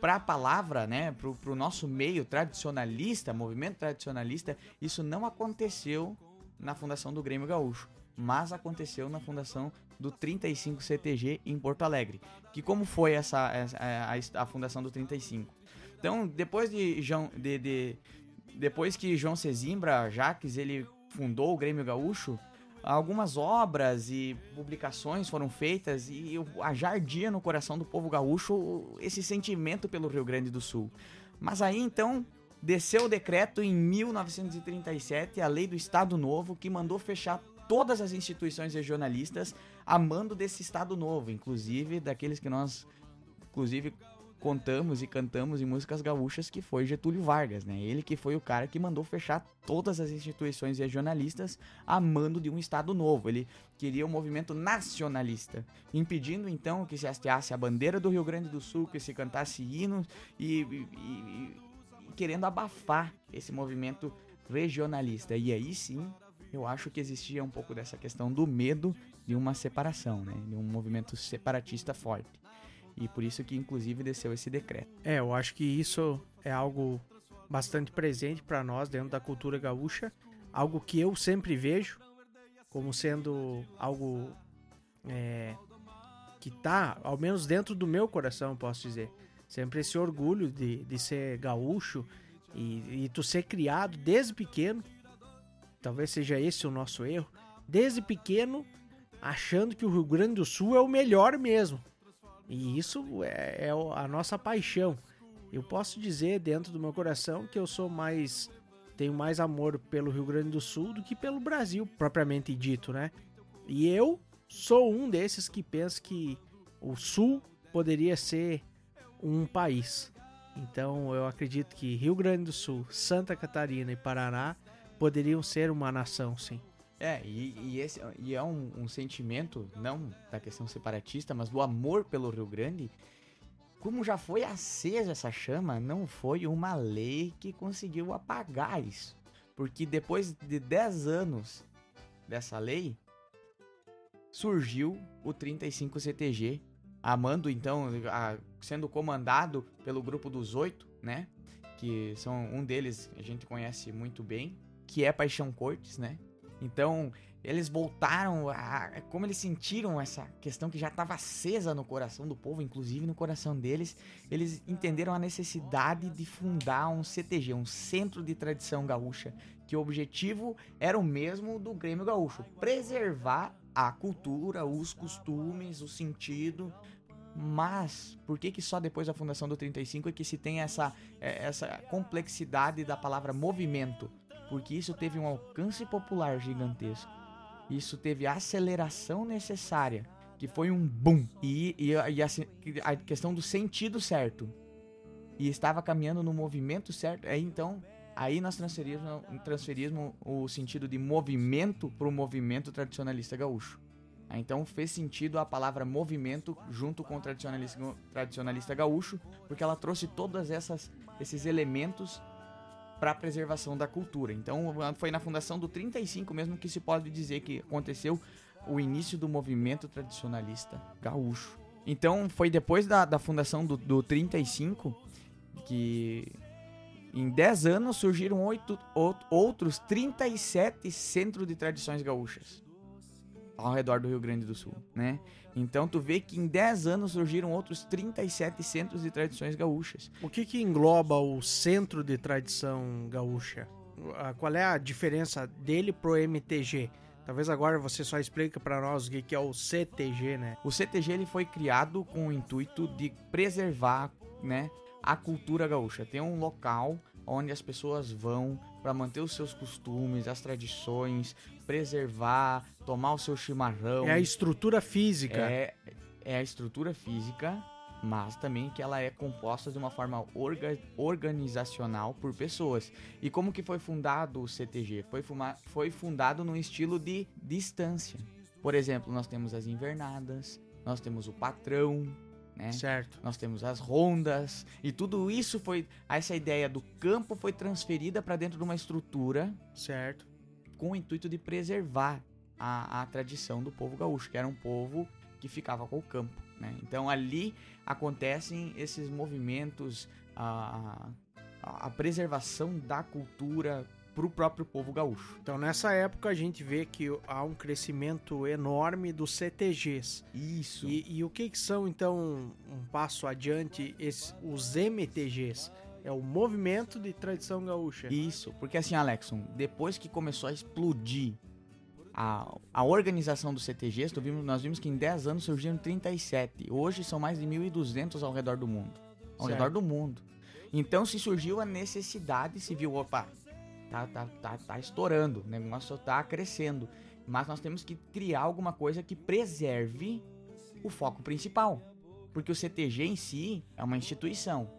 para a palavra, né, para o nosso meio tradicionalista, movimento tradicionalista, isso não aconteceu na fundação do Grêmio Gaúcho, mas aconteceu na fundação do 35 CTG em Porto Alegre. Que como foi essa, essa a, a, fundação do 35? Então, depois de, João, de, de depois que João Cezimbra Jaques ele fundou o Grêmio Gaúcho, algumas obras e publicações foram feitas e a jardia no coração do povo gaúcho esse sentimento pelo Rio Grande do Sul. Mas aí então desceu o decreto em 1937, a lei do Estado Novo, que mandou fechar todas as instituições regionalistas a mando desse Estado Novo, inclusive daqueles que nós inclusive contamos e cantamos em músicas gaúchas que foi Getúlio Vargas, né? Ele que foi o cara que mandou fechar todas as instituições regionalistas a mando de um Estado novo. Ele queria um movimento nacionalista, impedindo então que se hasteasse a bandeira do Rio Grande do Sul, que se cantasse hinos e, e, e, e querendo abafar esse movimento regionalista. E aí sim, eu acho que existia um pouco dessa questão do medo de uma separação, né? De um movimento separatista forte. E por isso que, inclusive, desceu esse decreto. É, eu acho que isso é algo bastante presente para nós dentro da cultura gaúcha. Algo que eu sempre vejo como sendo algo é, que tá, ao menos dentro do meu coração, posso dizer. Sempre esse orgulho de, de ser gaúcho e, e tu ser criado desde pequeno. Talvez seja esse o nosso erro. Desde pequeno, achando que o Rio Grande do Sul é o melhor mesmo. E isso é, é a nossa paixão. Eu posso dizer dentro do meu coração que eu sou mais tenho mais amor pelo Rio Grande do Sul do que pelo Brasil propriamente dito, né? E eu sou um desses que pensa que o Sul poderia ser um país. Então eu acredito que Rio Grande do Sul, Santa Catarina e Paraná poderiam ser uma nação, sim. É, e, e, esse, e é um, um, sentimento, não da questão separatista, mas do amor pelo Rio Grande. Como já foi acesa essa chama, não foi uma lei que conseguiu apagar isso. Porque depois de 10 anos dessa lei, surgiu o 35 CTG, amando então, a, sendo comandado pelo grupo dos oito, né? Que são um deles a gente conhece muito bem, que é Paixão Cortes, né? Então, eles voltaram a. Como eles sentiram essa questão que já estava acesa no coração do povo, inclusive no coração deles, eles entenderam a necessidade de fundar um CTG, um Centro de Tradição Gaúcha, que o objetivo era o mesmo do Grêmio Gaúcho: preservar a cultura, os costumes, o sentido. Mas por que, que só depois da fundação do 35 é que se tem essa, é, essa complexidade da palavra movimento? Porque isso teve um alcance popular gigantesco. Isso teve a aceleração necessária, que foi um boom. E, e, e a, a, questão do sentido certo. E estava caminhando no movimento certo. Aí então, aí nós transferimos, transferimos o sentido de movimento para o movimento tradicionalista gaúcho. Então fez sentido a palavra movimento junto com o tradicionalista, tradicionalista gaúcho, porque ela trouxe todos esses elementos para a preservação da cultura. Então foi na fundação do 35 mesmo que se pode dizer que aconteceu o início do movimento tradicionalista gaúcho. Então foi depois da, da fundação do, do 35 que em 10 anos surgiram oito, outros 37 centros de tradições gaúchas ao redor do Rio Grande do Sul, né? Então tu vê que em 10 anos surgiram outros 37 centros de tradições gaúchas. O que que engloba o centro de tradição gaúcha? Qual é a diferença dele pro MTG? Talvez agora você só explique para nós o que é o CTG, né? O CTG ele foi criado com o intuito de preservar, né, a cultura gaúcha. Tem um local onde as pessoas vão para manter os seus costumes, as tradições, preservar, tomar o seu chimarrão. É a estrutura física. É, é a estrutura física, mas também que ela é composta de uma forma orga, organizacional por pessoas. E como que foi fundado o CTG? Foi, fuma, foi fundado no estilo de distância. Por exemplo, nós temos as invernadas, nós temos o patrão, né? Certo. Nós temos as rondas e tudo isso foi essa ideia do campo foi transferida para dentro de uma estrutura, certo, com o intuito de preservar a, a tradição do povo gaúcho, que era um povo que ficava com o campo, né? Então ali acontecem esses movimentos, a, a, a preservação da cultura para o próprio povo gaúcho. Então nessa época a gente vê que há um crescimento enorme dos CTGs. Isso. E, e o que, que, são então um passo adiante esses, os MTGs? É o movimento de tradição gaúcha. Isso, porque assim, Alexson, depois que começou a explodir a, a organização do CTGs, vimos, nós vimos que em 10 anos surgiram 37. Hoje são mais de 1.200 ao redor do mundo. Ao Certo. redor do mundo. Então se surgiu a necessidade, se viu, opa, tá, tá, tá, tá estourando, o negócio tá crescendo. Mas nós temos que criar alguma coisa que preserve o foco principal. Porque o CTG em si é uma instituição.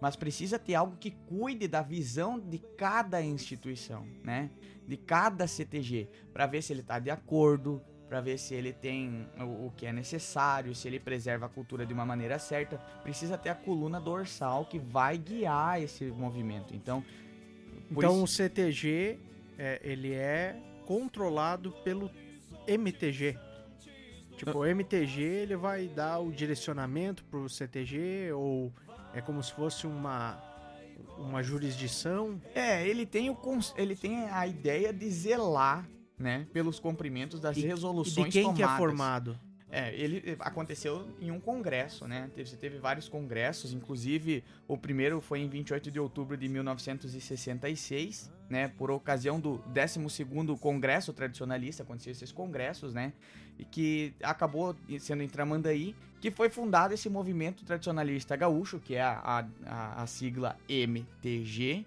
Mas precisa ter algo que cuide da visão de cada instituição, né? De cada CTG, para ver se ele tá de acordo, para ver se ele tem o, o que é necessário, se ele preserva a cultura de uma maneira certa. Precisa ter a coluna dorsal que vai guiar esse movimento. Então, Então o isso- CTG, é, ele é controlado pelo MTG. Tipo, o MTG ele vai dar o direcionamento pro CTG ou é como se fosse uma uma jurisdição. É, ele tem, o, ele tem a ideia de zelar, né, pelos cumprimentos das E- E resoluções de quem que é tomadas. formado? É, ele eh, aconteceu em um congresso, né? Teve, você teve vários congressos, inclusive o primeiro foi em 28 de outubro de 1966, né? Por ocasião do 12º Congresso Tradicionalista, aconteceu esses congressos, né? E que acabou sendo em Tramandaí, que foi fundado esse movimento tradicionalista gaúcho, que é a, a, a- sigla MTG,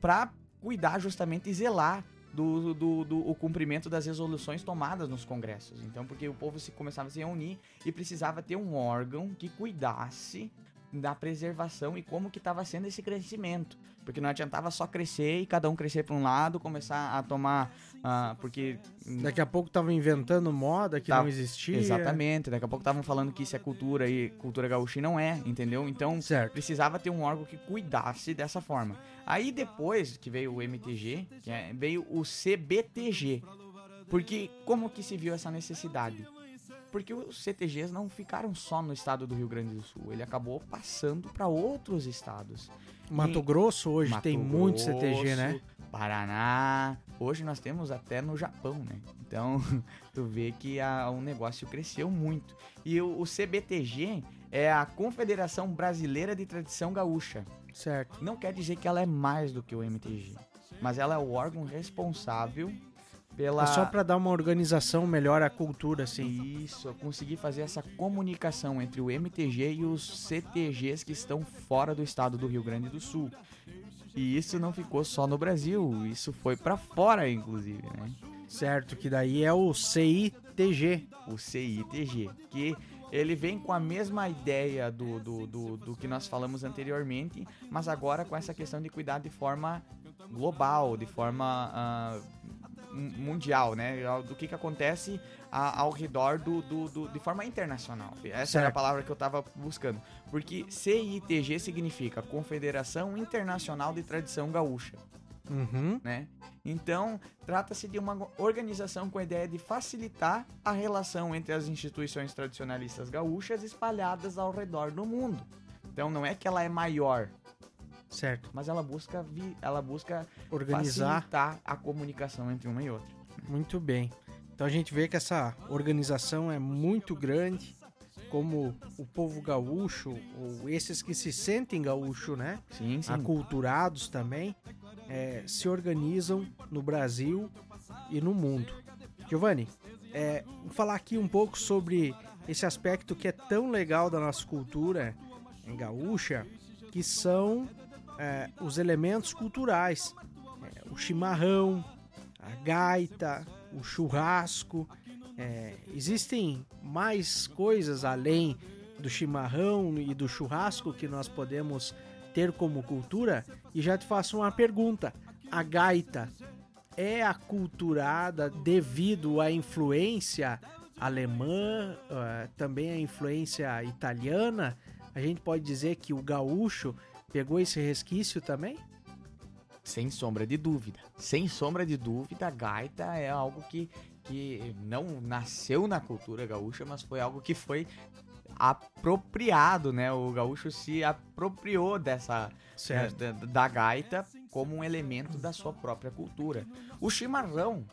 para cuidar justamente e zelar do, do, do o cumprimento das resoluções tomadas nos congressos. Então, porque o povo se começava a se reunir e precisava ter um órgão que cuidasse da preservação e como que estava sendo esse crescimento. Porque não adiantava só crescer e cada um crescer para um lado, começar a tomar... ah, porque... Daqui a pouco tava inventando moda que Tá, não existia. Exatamente. Daqui a pouco estavam falando que isso é cultura e cultura gaúcha e não é, entendeu? Então, Certo. precisava ter um órgão que cuidasse dessa forma. Aí depois que veio o MTG, é- veio o CBTG. Porque como que se viu essa necessidade? Porque os CTGs não ficaram só no estado do Rio Grande do Sul, ele acabou passando para outros estados. Mato Em Grosso hoje Mato tem muito Grosso, CTG, né? Paraná. Hoje nós temos até no Japão, né? Então, tu vê que a, o negócio cresceu muito. E o, o CBTG é a Confederação Brasileira de Tradição Gaúcha. Certo. Não quer dizer que ela é mais do que o MTG, mas ela é o órgão responsável pela É só pra dar uma organização melhor à cultura, assim. isso, eu consegui fazer essa comunicação entre o MTG e os CTGs que estão fora do estado do Rio Grande do Sul. E isso não ficou só no Brasil, isso foi pra fora, inclusive, né? Certo, que daí é o CITG. O CITG, que ele vem com a mesma ideia do, do, do, do que nós falamos anteriormente, mas agora com essa questão de cuidar de forma global, de forma mu- mundial, né? Do que, que acontece a- ao redor do, do, do- de forma internacional. Essa era a Certo. palavra que eu tava buscando. Porque CITG significa Confederação Internacional de Tradição Gaúcha Uhum. né? Então, trata-se de uma organização com a ideia de facilitar a relação entre as instituições tradicionalistas gaúchas espalhadas ao redor do mundo. Então, não é que ela é maior, Certo. mas ela busca vi- ela busca Organizar. facilitar a comunicação entre uma e outra. Muito bem. Então a gente vê que essa organização é muito grande, como o povo gaúcho, ou esses que se sentem gaúcho, né? Sim, sim. Aculturados também, é, se organizam no Brasil e no mundo. Giovanni, é, vou falar aqui um pouco sobre esse aspecto que é tão legal da nossa cultura gaúcha, que são é, os elementos culturais. É, o chimarrão, a gaita, o churrasco. É, existem mais coisas além do chimarrão e do churrasco que nós podemos ter como cultura. E já te faço uma pergunta: a gaita é aculturada devido à influência alemã, eh, também a influência italiana? A gente pode dizer que o gaúcho pegou esse resquício também? Sem sombra de dúvida. Sem sombra de dúvida, a gaita é algo que, que não nasceu na cultura gaúcha, mas foi algo que foi apropriado, né? O gaúcho se apropriou dessa da, da- gaita como um elemento da sua própria cultura. O chimarrão,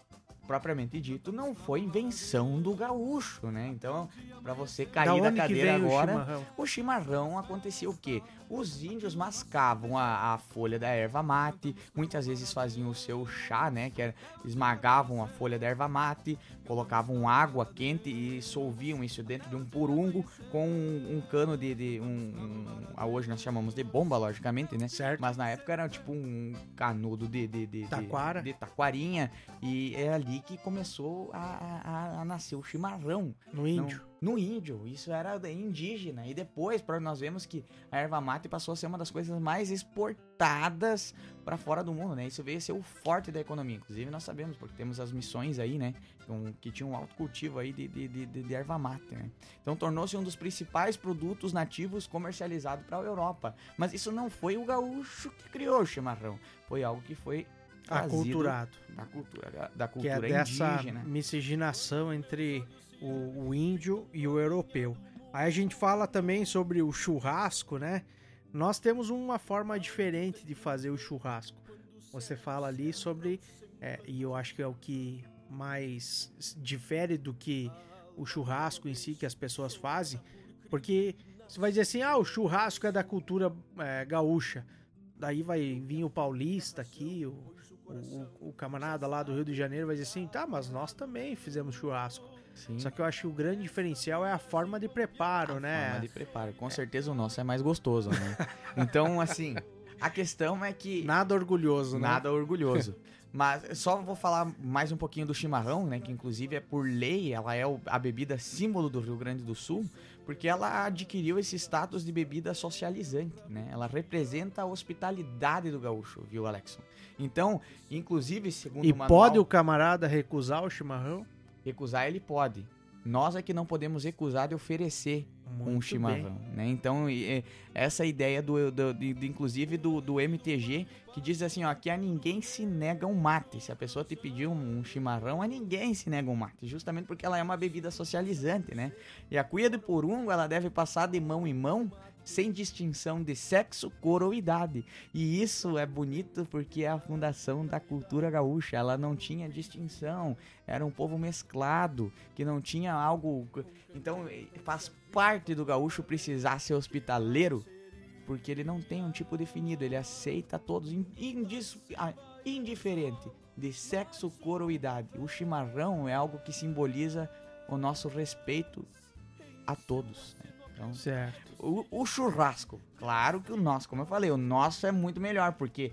propriamente dito, não foi invenção do gaúcho, né? Então, para você cair Da da, cadeira veio o agora, chimarrão? o chimarrão acontecia o quê? Os índios mascavam a, a folha da erva mate, muitas vezes faziam o seu chá, né? Que era, esmagavam a folha da erva mate, colocavam água quente e solviam isso dentro de um purungo com um, um cano de. de um, um- ah, hoje nós chamamos de bomba, logicamente, né? Certo. Mas na época era tipo um canudo de, de, de, de- Taquara. de taquarinha. E é ali que começou a, a- a nascer o chimarrão. No índio. Não, no índio, isso era indígena. E depois, nós vemos que a erva mate passou a ser uma das coisas mais exportadas para fora do mundo, né? Isso veio a ser o forte da economia. Inclusive, nós sabemos, porque temos as missões aí, né? que tinham um alto cultivo aí de, de, de, de- erva mate, né? Então tornou-se um dos principais produtos nativos comercializados para a Europa. Mas isso não foi o gaúcho que criou o chimarrão. Foi algo que foi Aculturado. da cultura, da- da Que é cultura dessa indígena. miscigenação entre o, o índio e o europeu. Aí a gente fala também sobre o churrasco, né? Nós temos uma forma diferente de fazer o churrasco. Você fala ali sobre, é, e eu acho que é o que mais difere do que o churrasco em si que as pessoas fazem, porque você vai dizer assim, ah, o churrasco é da cultura é, gaúcha. Daí vai vir o paulista aqui, o, o, o camarada lá do Rio de Janeiro vai dizer assim, tá, mas nós também fizemos churrasco. Sim. Só que eu acho que o grande diferencial é a forma de preparo, né? Forma de preparo. Com certeza o nosso é mais gostoso, né? então, assim, a questão é que Nada orgulhoso, né? nada orgulhoso. Mas só vou falar mais um pouquinho do chimarrão, né? Que inclusive é por lei, ela é a bebida símbolo do Rio Grande do Sul, porque ela adquiriu esse status de bebida socializante, né? Ela representa a hospitalidade do gaúcho, viu, Alexson? Então, inclusive, segundo E o manual, pode o camarada recusar o chimarrão? Recusar ele pode. Nós é que não podemos recusar de oferecer um Muito chimarrão, né? Então, e- essa ideia do, do- de- de- inclusive do, do MTG, que diz assim, ó, que a ninguém se nega um mate. Se a pessoa te pedir um, um chimarrão, a ninguém se nega um mate, justamente porque ela é uma bebida socializante, né? E a cuia de porungo, ela deve passar de mão em mão, sem distinção de sexo, cor ou idade. E isso é bonito porque é a fundação da cultura gaúcha. Ela não tinha distinção, era um povo mesclado, que não tinha algo. Então eh, faz parte do gaúcho precisar ser hospitaleiro, porque ele não tem um tipo definido, ele aceita todos, in- indis- ah, indiferente de sexo, cor ou idade. O chimarrão é algo que simboliza o nosso respeito a todos. né? Então, Certo. o, o churrasco, claro que o nosso, como eu falei, o nosso é muito melhor, porque.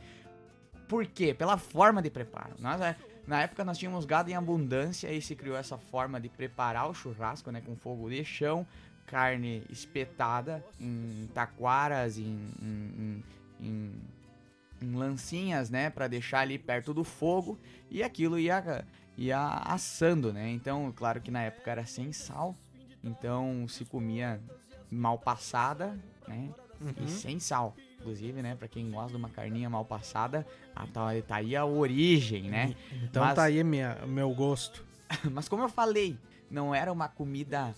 Por quê? Pela forma de preparo. Nós, é, na época nós tínhamos gado em abundância e se criou essa forma de preparar o churrasco, né? Com fogo de chão, carne espetada em taquaras, em, em, em- em- lancinhas, né? Pra deixar ali perto do fogo e aquilo ia, ia assando, né? Então, claro que na época era sem sal, então se comia mal passada, né? Uhum. E sem sal. Inclusive, né, pra quem gosta de uma carninha mal passada, ah, tá, tá aí a origem, né? Então Mas- tá aí minha, meu gosto. Mas como eu falei, não era uma comida.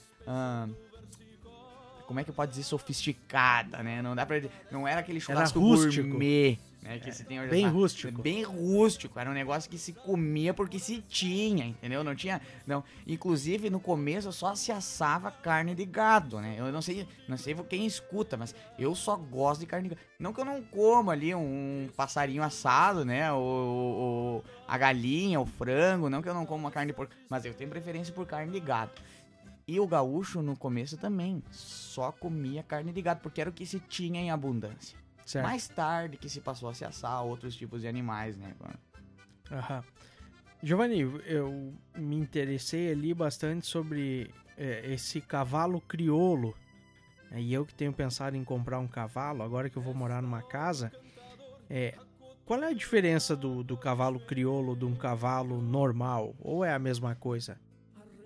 como é que pode dizer sofisticada, né? Não dá pra não era aquele churrasco rústico. gourmet, né? Que se tem hoje bem essa- rústico. Bem rústico. Era um negócio que se comia porque se tinha, entendeu? Não tinha, não. Inclusive no começo só se assava carne de gado, né? Eu não sei, não sei quem escuta, mas eu só gosto de carne de gado. Não que eu não coma ali um passarinho assado, né? O, o- a galinha, o frango, não que eu não como uma carne de porco, mas eu tenho preferência por carne de gado. E o gaúcho no começo também só comia carne de gado, porque era o que se tinha em abundância. Certo. Mais tarde que se passou a se assar outros tipos de animais, né? Aham. Giovanni, eu me interessei ali bastante sobre é, esse cavalo criolo. É, E eu que tenho pensado em comprar um cavalo, agora que eu vou morar numa casa. É, qual é a diferença do, do cavalo criolo de um cavalo normal? Ou é a mesma coisa?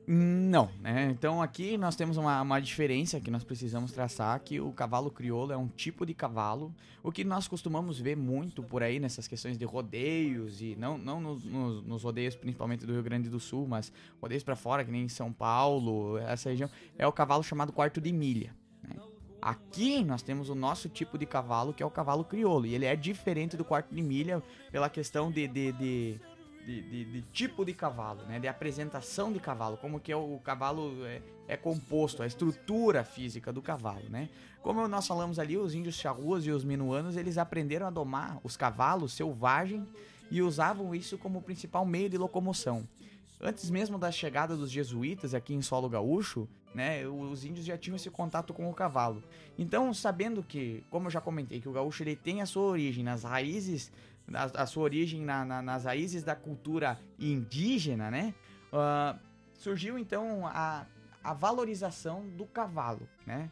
Não, né? Então aqui nós temos uma, uma diferença que nós precisamos traçar, que o cavalo crioulo é um tipo de cavalo, o que nós costumamos ver muito por aí nessas questões de rodeios, e não, não nos, nos- nos rodeios principalmente do Rio Grande do Sul, mas rodeios pra fora, que nem em São Paulo, essa região, é o cavalo chamado quarto de milha. né? Aqui nós temos o nosso tipo de cavalo, que é o cavalo crioulo, e ele é diferente do quarto de milha pela questão de, de, de, de, de, de, tipo de cavalo, né? De apresentação de cavalo, como que é o, o cavalo é, é, composto, a estrutura física do cavalo, né? Como nós falamos ali, os índios charruas e os minuanos, eles aprenderam a domar os cavalos selvagens e usavam isso como principal meio de locomoção. Antes mesmo da chegada dos jesuítas aqui em solo gaúcho, né, os índios já tinham esse contato com o cavalo. Então, sabendo que, como eu já comentei, que o gaúcho ele tem a sua origem nas raízes a, a sua origem na, na, nas raízes da cultura indígena, né? Uh, surgiu então a, a valorização do cavalo, né?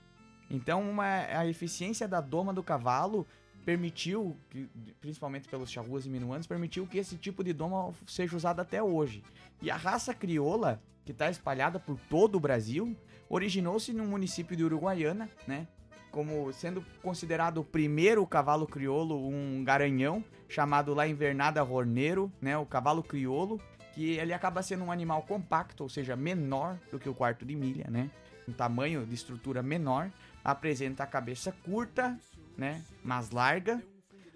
Então uma, a eficiência da doma do cavalo permitiu, principalmente pelos charruas e minuanos, permitiu que esse tipo de doma seja usado até hoje. E a raça crioula, que está espalhada por todo o Brasil, originou-se no município de Uruguaiana, né? Como sendo considerado o primeiro cavalo crioulo, um garanhão, chamado lá invernada horneiro, né, o cavalo crioulo, que ele acaba sendo um animal compacto, ou seja, menor do que o quarto de milha, né, um tamanho de estrutura menor, apresenta a cabeça curta, né, mais larga,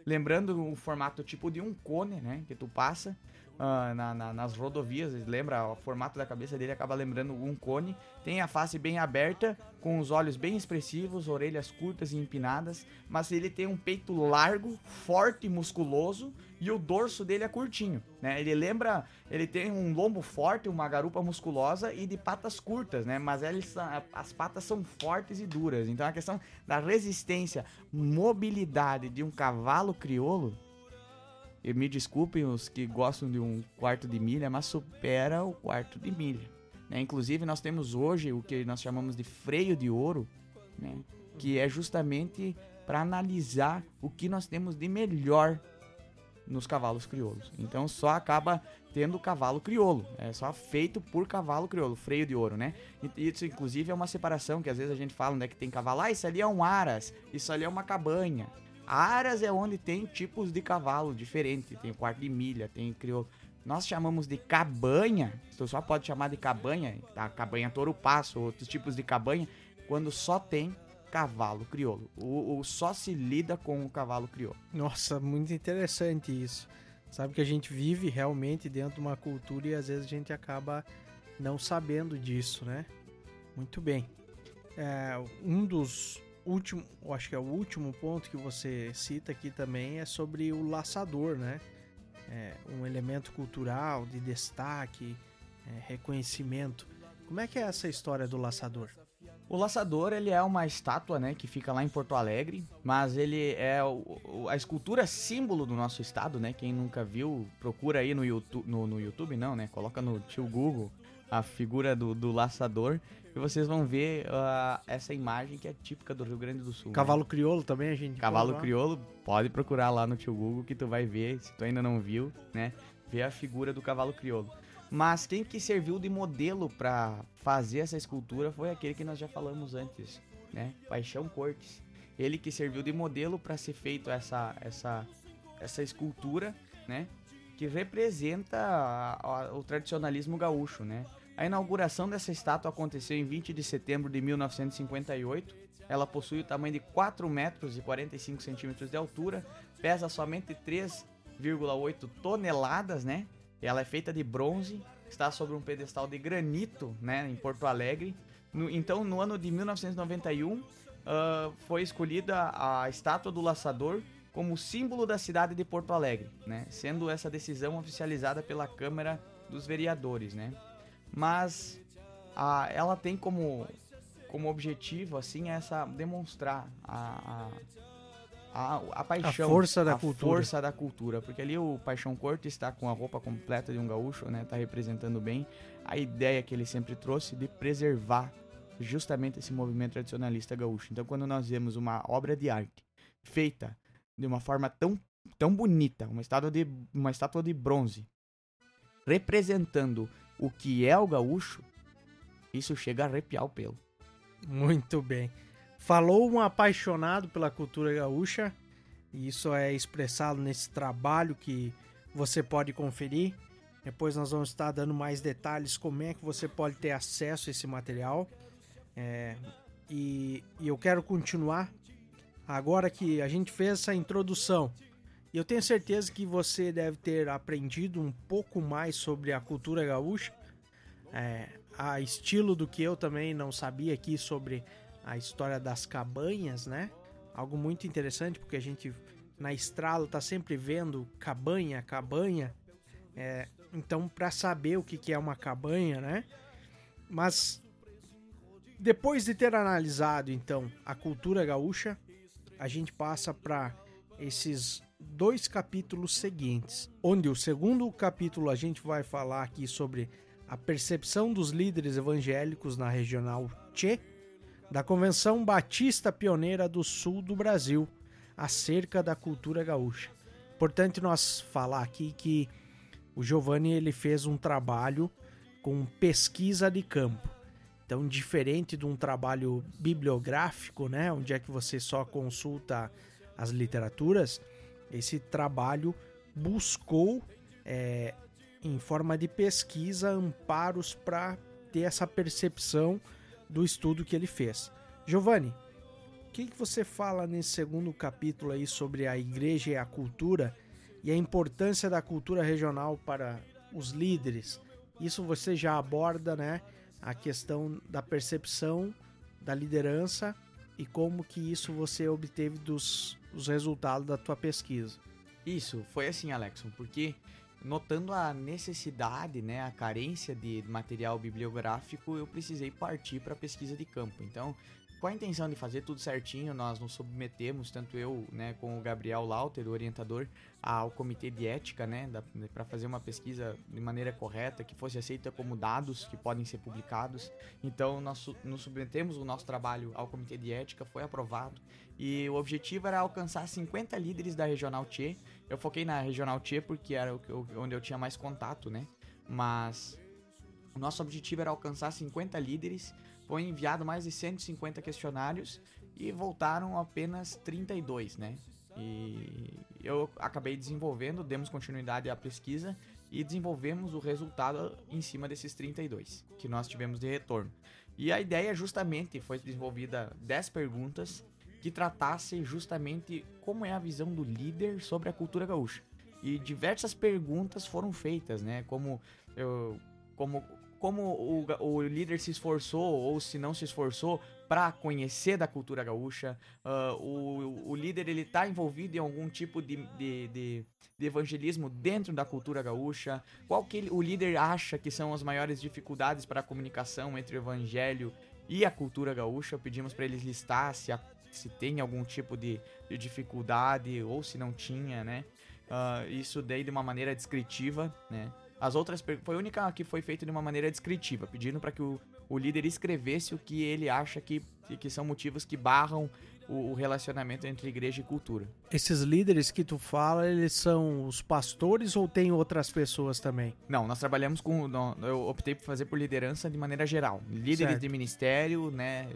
lembrando o formato tipo de um cone, né, que tu passa, uh, na, na, nas rodovias, lembra? O formato da cabeça dele acaba lembrando um cone. Tem a face bem aberta, com os olhos bem expressivos, orelhas curtas e empinadas, mas ele tem um peito largo, forte e musculoso e o dorso dele é curtinho, né? Ele lembra, ele tem um lombo forte, uma garupa musculosa e de patas curtas, né? Mas eles, as patas são fortes e duras. Então a questão da resistência, mobilidade de um cavalo crioulo e me desculpem os que gostam de um quarto de milha, mas supera o quarto de milha. Né? Inclusive, nós temos hoje o que nós chamamos de freio de ouro, né? que é justamente para analisar o que nós temos de melhor nos cavalos crioulos. Então só acaba tendo cavalo crioulo, é só feito por cavalo crioulo, freio de ouro, né? E isso inclusive é uma separação que às vezes a gente fala, né, que tem cavalo, ah, isso ali é um aras, isso ali é uma cabanha. Aras é onde tem tipos de cavalo diferentes. Tem quarto de milha, tem crioulo. Nós chamamos de cabanha, tu só pode chamar de cabanha, tá? Cabanha touro passo, outros tipos de cabanha, quando só tem cavalo crioulo. O, o, só se lida com o cavalo crioulo. Nossa, muito interessante isso. Sabe que a gente vive realmente dentro de uma cultura e às vezes a gente acaba não sabendo disso, né? Muito bem. É, um dos último, acho que é o último ponto que você cita aqui também é sobre o laçador, né? É um elemento cultural de destaque, é, reconhecimento. Como é que é essa história do laçador? O laçador ele é uma estátua, né, que fica lá em Porto Alegre, mas ele é o, a escultura símbolo do nosso estado, né? Quem nunca viu, procura aí no YouTube, no, no YouTube não, né? Coloca no tio Google a figura do, do laçador e vocês vão ver uh, essa imagem que é típica do Rio Grande do Sul. Né? Cavalo né? crioulo também a gente. Cavalo crioulo, pode procurar lá no tio Google que tu vai ver, se tu ainda não viu, né? Ver a figura do cavalo crioulo. Mas quem que serviu de modelo para fazer essa escultura foi aquele que nós já falamos antes, né? Paixão Cortes. Ele que serviu de modelo para ser feito essa essa essa escultura, né? Que representa a, a, o tradicionalismo gaúcho, né? A inauguração dessa estátua aconteceu em 20 de setembro de 1958. Ela possui o tamanho de 4 metros e 45 centímetros de altura, pesa somente 3,8 toneladas, né? Ela é feita de bronze, está sobre um pedestal de granito, né, em Porto Alegre. No, então, no ano de 1991, uh, ah, foi escolhida a estátua do laçador como símbolo da cidade de Porto Alegre, né? Sendo essa decisão oficializada pela Câmara dos Vereadores, né? Mas a, ela tem como, como objetivo assim essa demonstrar a, a, a, paixão, a força da a cultura, força da cultura, porque ali o Paixão Corto está com a roupa completa de um gaúcho, né? Tá representando bem a ideia que ele sempre trouxe de preservar justamente esse movimento tradicionalista gaúcho. Então, quando nós vemos uma obra de arte feita de uma forma tão tão bonita, uma estátua de uma estátua de bronze representando o que é o gaúcho, isso chega a arrepiar o pelo. Muito bem. Falou um apaixonado pela cultura gaúcha, e isso é expressado nesse trabalho que você pode conferir. Depois nós vamos estar dando mais detalhes como é que você pode ter acesso a esse material. É, e, e eu quero continuar agora que a gente fez essa introdução E eu tenho certeza que você deve ter aprendido um pouco mais sobre a cultura gaúcha, é, a estilo do que eu também não sabia aqui sobre a história das cabanhas, né? Algo muito interessante porque a gente na estrada tá sempre vendo cabanha, cabanha. É, então, para saber o que, que é uma cabanha, né? Mas depois de ter analisado então a cultura gaúcha, a gente passa para esses dois capítulos seguintes, onde o segundo capítulo a gente vai falar aqui sobre a percepção dos líderes evangélicos na regional Tchê, da Convenção Batista Pioneira do Sul do Brasil, acerca da cultura gaúcha. Importante nós falar aqui que o Giovanni ele fez um trabalho com pesquisa de campo. Então, diferente de um trabalho bibliográfico, né, onde é que você só consulta as literaturas, esse trabalho buscou, é, em forma de pesquisa, amparos para ter essa percepção do estudo que ele fez. Giovanni, o que, que você fala nesse segundo capítulo aí sobre a igreja e a cultura e a importância da cultura regional para os líderes? Isso você já aborda, né? A questão da percepção da liderança e como que isso você obteve dos os resultados da tua pesquisa. Isso, foi assim, Alexon, porque notando a necessidade, né, a carência de material bibliográfico, eu precisei partir para a pesquisa de campo. Então, com a intenção de fazer tudo certinho, nós nos submetemos, tanto eu, né, com o Gabriel Lauter, o orientador, ao comitê de ética, né, para fazer uma pesquisa de maneira correta, que fosse aceita como dados que podem ser publicados. Então, nós nos submetemos o nosso trabalho ao comitê de ética, foi aprovado, e o objetivo era alcançar 50 líderes da Regional Tchê. Eu foquei na Regional Tchê porque era onde eu tinha mais contato, né, mas o nosso objetivo era alcançar 50 líderes foi enviado mais de 150 questionários e voltaram apenas 32, né? E eu acabei desenvolvendo, demos continuidade à pesquisa e desenvolvemos o resultado em cima desses 32 que nós tivemos de retorno. E a ideia justamente foi desenvolvida 10 perguntas que tratassem justamente como é a visão do líder sobre a cultura gaúcha. E diversas perguntas foram feitas, né? Como eu, como como o, o líder se esforçou ou se não se esforçou para conhecer da cultura gaúcha. Uh, o, o líder ele está envolvido em algum tipo de, de, de, de, evangelismo dentro da cultura gaúcha. Qual que ele, o líder acha que são as maiores dificuldades para a comunicação entre o evangelho e a cultura gaúcha? Pedimos para eles listar se, a, se tem algum tipo de, de dificuldade ou se não tinha, né? Uh, isso daí de uma maneira descritiva, né? As outras foi a única que foi feita de uma maneira descritiva, pedindo para que o, o líder escrevesse o que ele acha que, que são motivos que barram o, relacionamento entre igreja e cultura. Esses líderes que tu fala, eles são os pastores ou tem outras pessoas também? Não, nós trabalhamos com. Não, eu optei por fazer por liderança de maneira geral. Líderes certo. de ministério, né?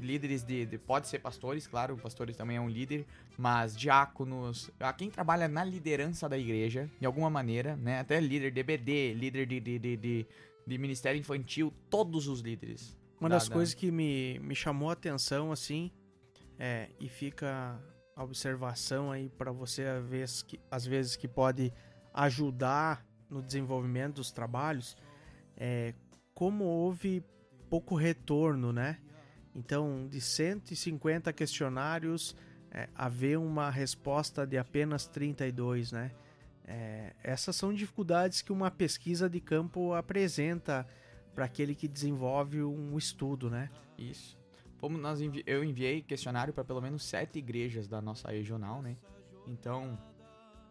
Líderes de, de, Pode ser pastores, claro, pastores também é um líder, mas diáconos. A quem trabalha na liderança da igreja, de alguma maneira, né? Até líder de BD, líder de, de, de, de, de ministério infantil, todos os líderes. Uma das da... coisas que me, me chamou a atenção, assim, é, e fica a observação aí para você às vezes, que, às vezes que pode ajudar no desenvolvimento dos trabalhos, é, como houve pouco retorno, né? Então, de 150 questionários, é, haver uma resposta de apenas 32, né? É, essas são dificuldades que uma pesquisa de campo apresenta para aquele que desenvolve um estudo, né? Isso. Como nós envi eu enviei questionário para pelo menos sete igrejas da nossa regional, né? Então,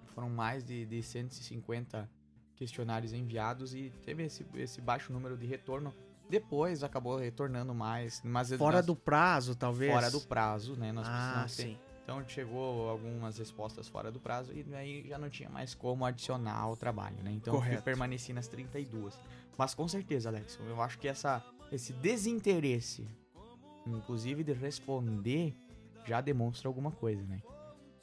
foram mais de, de 150 questionários enviados e teve esse, esse baixo número de retorno. Depois acabou retornando mais, mas fora nós, do prazo, talvez. Fora do prazo, né? Nós ah, sim. Ter. Então chegou algumas respostas fora do prazo e aí já não tinha mais como adicionar ao trabalho, né? Então Correto. eu permaneci nas 32. Mas com certeza, Alex, eu acho que essa, esse desinteresse inclusive de responder, já demonstra alguma coisa, né?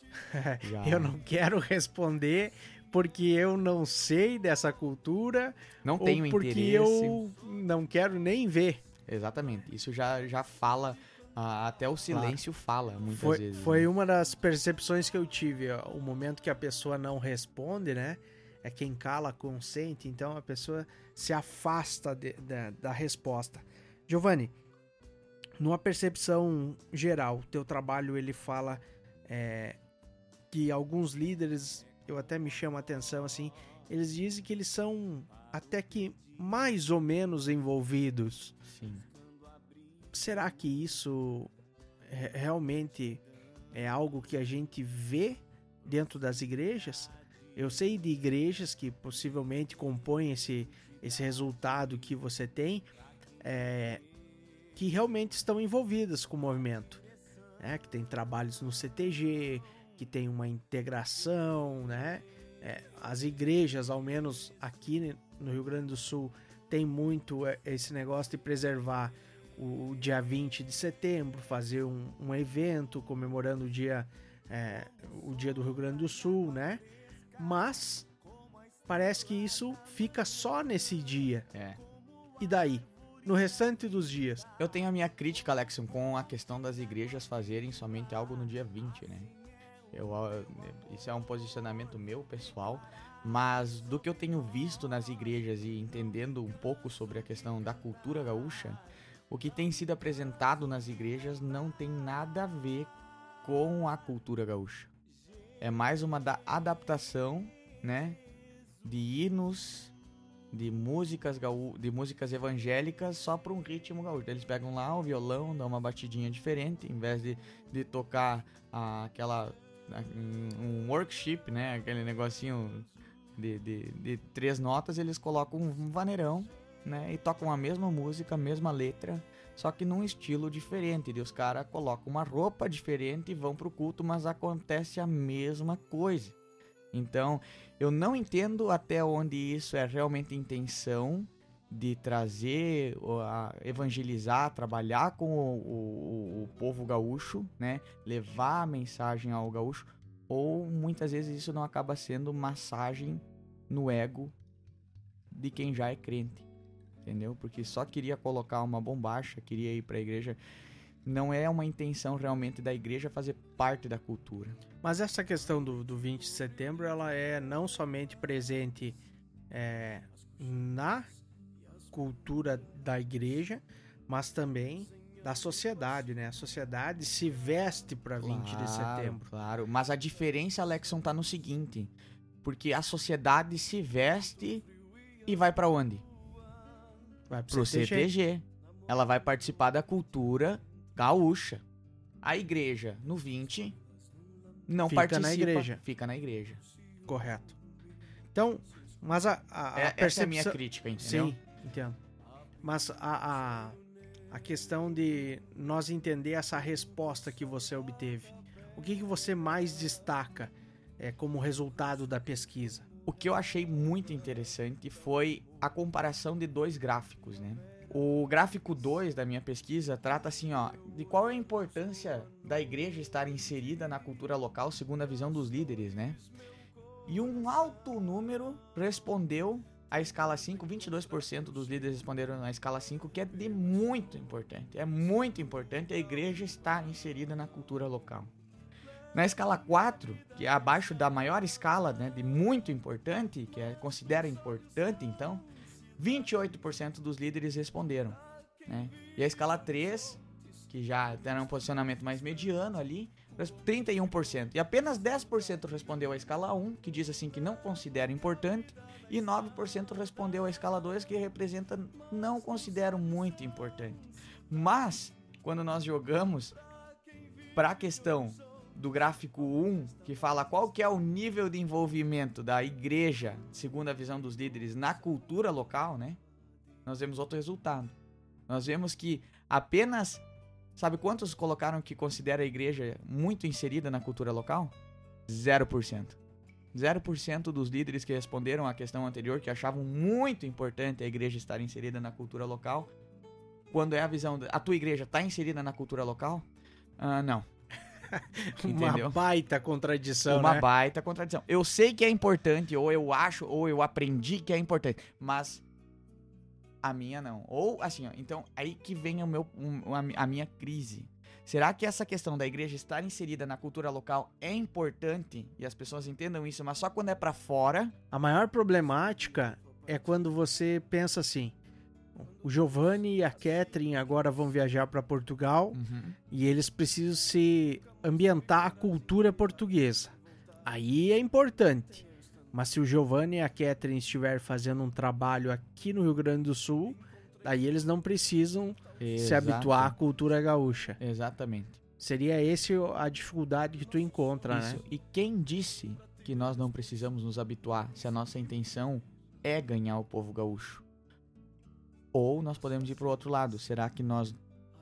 Já... eu não quero responder porque eu não sei dessa cultura. Não tenho porque interesse. eu não quero nem ver. Exatamente. Isso já, já fala até o silêncio fala, muitas Foi, vezes. foi né? uma das percepções que eu tive. ó, O momento que a pessoa não responde, né? É quem cala consente, então a pessoa se afasta de- da, da resposta. Giovanni, numa percepção geral, o teu trabalho ele fala é, que alguns líderes, eu até me chamo a atenção assim, eles dizem que eles são até que mais ou menos envolvidos Sim. será que isso re- realmente é algo que a gente vê dentro das igrejas? Eu sei de igrejas que possivelmente compõem esse, esse resultado que você tem, é, que realmente estão envolvidas com o movimento, né? que tem trabalhos no CTG, que tem uma integração, né? É, as igrejas, ao menos aqui no Rio Grande do Sul, tem muito é, esse negócio de preservar o, o dia 20 de setembro, fazer um, um evento comemorando o dia, é, o dia do Rio Grande do Sul, né? Mas parece que isso fica só nesse dia. É. E daí? No restante dos dias? Eu tenho a minha crítica, Alexon, com a questão das igrejas fazerem somente algo no dia 20, né? Eu, isso é um posicionamento meu, pessoal, mas do que eu tenho visto nas igrejas e entendendo um pouco sobre a questão da cultura gaúcha, o que tem sido apresentado nas igrejas não tem nada a ver com a cultura gaúcha. É mais uma da adaptação, né, de hinos, de músicas gaú de músicas evangélicas só para um ritmo gaúcho. Eles pegam lá o violão, dão uma batidinha diferente, em vez de, de tocar ah, aquela um workshop, né, aquele negocinho de, de, de três notas, eles colocam um vaneirão, né, e tocam a mesma música, a mesma letra, só que num estilo diferente. E os caras colocam uma roupa diferente e vão pro culto, mas acontece a mesma coisa. Então, eu não entendo até onde isso é realmente intenção de trazer, evangelizar, trabalhar com o, o- o povo gaúcho, né? Levar a mensagem ao gaúcho, ou muitas vezes isso não acaba sendo massagem no ego de quem já é crente, entendeu? Porque só queria colocar uma bombacha, queria ir para a igreja. Não é uma intenção realmente da igreja fazer parte da cultura. Mas essa questão do, do 20 de setembro, ela é não somente presente é, na cultura da igreja, mas também da sociedade, né? A sociedade se veste para 20 de setembro. Claro, mas a diferença, Alexson, tá no seguinte: porque a sociedade se veste e vai pra onde? Vai pro Pro CTG. CTG. Ela vai participar da cultura gaúcha. A igreja, no 20, não Fica na participa. igreja. Fica na igreja. Correto. Então, mas a, a, a É- essa é a minha percepção- crítica, entendeu? Sim, entendo. Mas a, a, a questão de nós entender essa resposta que você obteve, o que, que você mais destaca é, como resultado da pesquisa? O que eu achei muito interessante foi a comparação de dois gráficos, né? O gráfico 2 da minha pesquisa trata assim, ó, de qual é a importância da igreja estar inserida na cultura local segundo a visão dos líderes, né? E um alto número respondeu a escala 5, 22% dos líderes responderam na escala 5, que é de muito importante. É muito importante a igreja estar inserida na cultura local. Na escala 4, que é abaixo da maior escala, né, de muito importante, que é considera importante, então, 28% dos líderes responderam. Né? E a escala 3, que já era um posicionamento mais mediano ali, 31%. E apenas 10% respondeu a escala 1, que diz assim que não considera importante, e 9% respondeu a escala 2, que representa não considero muito importante. Mas, quando nós jogamos para a questão do gráfico 1, que fala qual que é o nível de envolvimento da igreja, segundo a visão dos líderes, na cultura local, né? Nós vemos outro resultado. Nós vemos que apenas Sabe quantos colocaram que considera a igreja muito inserida na cultura local? 0%. 0% dos líderes que responderam à questão anterior, que achavam muito importante a igreja estar inserida na cultura local, quando é a visão. da- A tua igreja está inserida na cultura local? Ah, não. Uma Entendeu? baita contradição, Uma né? baita contradição. Eu sei que é importante, ou eu acho, ou eu aprendi que é importante, mas a minha não. Ou assim, ó, então aí que vem o meu, um, a minha crise. Será que essa questão da igreja estar inserida na cultura local é importante e as pessoas entendam isso, mas só quando é para fora? A maior problemática é quando você pensa assim: o Giovanni e a Catherine agora vão viajar para Portugal Uhum. e eles precisam se ambientar à cultura portuguesa. Aí é importante. Mas se o Giovanni e a Catherine estiver fazendo um trabalho aqui no Rio Grande do Sul, aí eles não precisam se habituar à cultura gaúcha. Exatamente. Seria esse a dificuldade que tu encontra, Isso. né? E quem disse que nós não precisamos nos habituar se a nossa intenção é ganhar o povo gaúcho? Ou nós podemos ir pro outro lado. Será que nós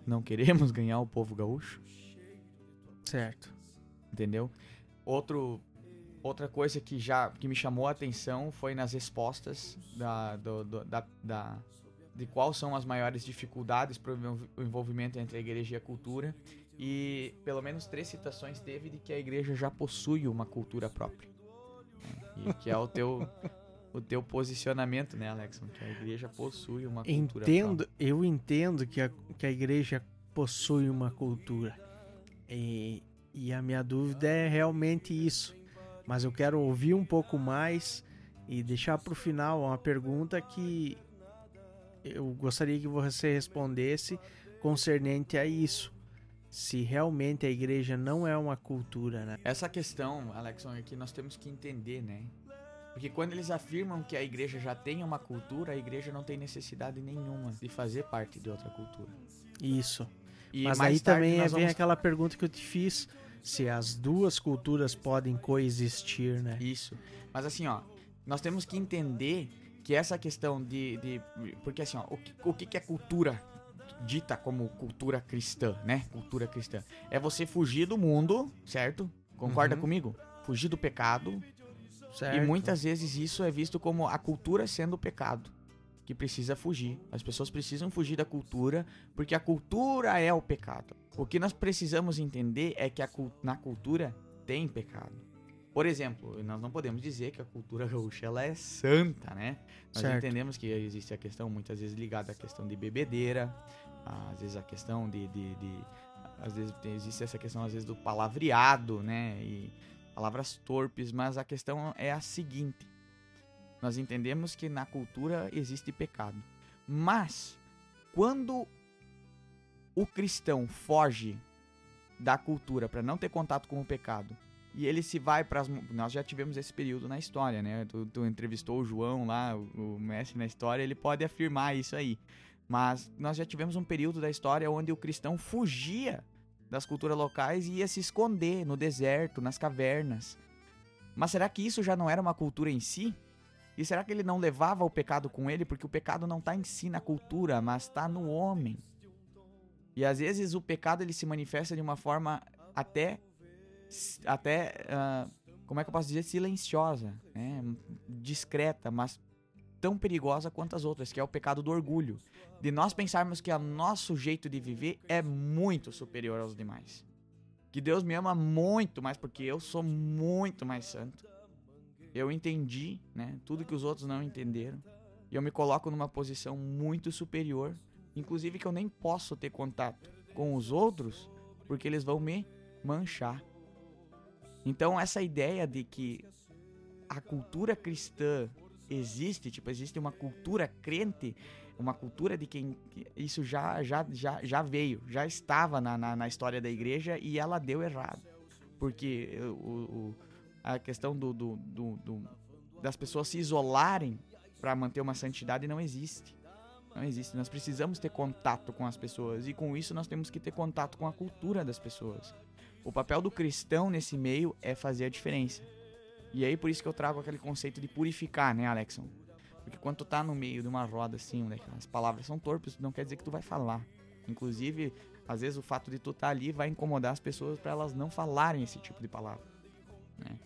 não queremos ganhar o povo gaúcho? Certo. Entendeu? Outro, outra coisa que já que me chamou a atenção foi nas respostas da, do- do- da, da- de quais são as maiores dificuldades para o envolvimento entre a igreja e a cultura. E pelo menos três citações teve de que a igreja já possui uma cultura própria. né? E que é o teu, o teu posicionamento, né, Alexon? Que a igreja possui uma cultura Entendo, eu entendo que a, que a igreja possui uma cultura. E, e a minha dúvida é realmente isso. Mas eu quero ouvir um pouco mais e deixar para o final uma pergunta que eu gostaria que você respondesse concernente a isso. Se realmente a igreja não é uma cultura, né? Essa questão, Alexon, é que nós temos que entender, né? Porque quando eles afirmam que a igreja já tem uma cultura, a igreja não tem necessidade nenhuma de fazer parte de outra cultura. Isso. E Mas aí também vem vamos- aquela pergunta que eu te fiz: se as duas culturas podem coexistir, né? Isso. Mas assim, ó, nós temos que entender que essa questão de. de porque assim, ó, o que, o que é cultura dita como cultura cristã, né? Cultura cristã. É você fugir do mundo, certo? Concorda Uhum. comigo? Fugir do pecado, Certo. E muitas vezes isso é visto como a cultura sendo o pecado, que precisa fugir. As pessoas precisam fugir da cultura, porque a cultura é o pecado. O que nós precisamos entender é que na cultura tem pecado. Por exemplo, nós não podemos dizer que a cultura gaúcha ela é santa, né? Nós Certo. entendemos que existe a questão muitas vezes ligada à questão de bebedeira, às vezes a questão de, de, de- às vezes existe essa questão às vezes do palavreado, né? E palavras torpes, mas a questão é a seguinte: nós entendemos que na cultura existe pecado, mas quando o cristão foge da cultura para não ter contato com o pecado e ele se vai para as nós já tivemos esse período na história, né? Tu, tu entrevistou o João lá, o, o mestre na história, ele pode afirmar isso aí. Mas nós já tivemos um período da história onde o cristão fugia das culturas locais e ia se esconder no deserto, nas cavernas. Mas será que isso já não era uma cultura em si? E será que ele não levava o pecado com ele? Porque o pecado não está em si na cultura, mas está no homem. E às vezes o pecado ele se manifesta de uma forma até até ah, como é que eu posso dizer silenciosa, né? discreta, mas tão perigosa quanto as outras, que é o pecado do orgulho, de nós pensarmos que o nosso jeito de viver é muito superior aos demais. Que Deus me ama muito mais porque eu sou muito mais santo. Eu entendi, né, tudo que os outros não entenderam. E eu me coloco numa posição muito superior, inclusive que eu nem posso ter contato com os outros, porque eles vão me manchar. Então essa ideia de que a cultura cristã existe, tipo, existe uma cultura crente, uma cultura de quem que isso já já, já, já veio, já estava na, na, na história da igreja e ela deu errado. Porque o, o- a questão do, do, do- do- das pessoas se isolarem para manter uma santidade não existe. Não existe. Nós precisamos ter contato com as pessoas e com isso nós temos que ter contato com a cultura das pessoas. O papel do cristão nesse meio é fazer a diferença. E aí por isso que eu trago aquele conceito de purificar, né, Alexon? Porque quando tu tá no meio de uma roda assim, onde as palavras são torpes, não quer dizer que tu vai falar. Inclusive, às vezes o fato de tu estar ali vai incomodar as pessoas para elas não falarem esse tipo de palavra, né?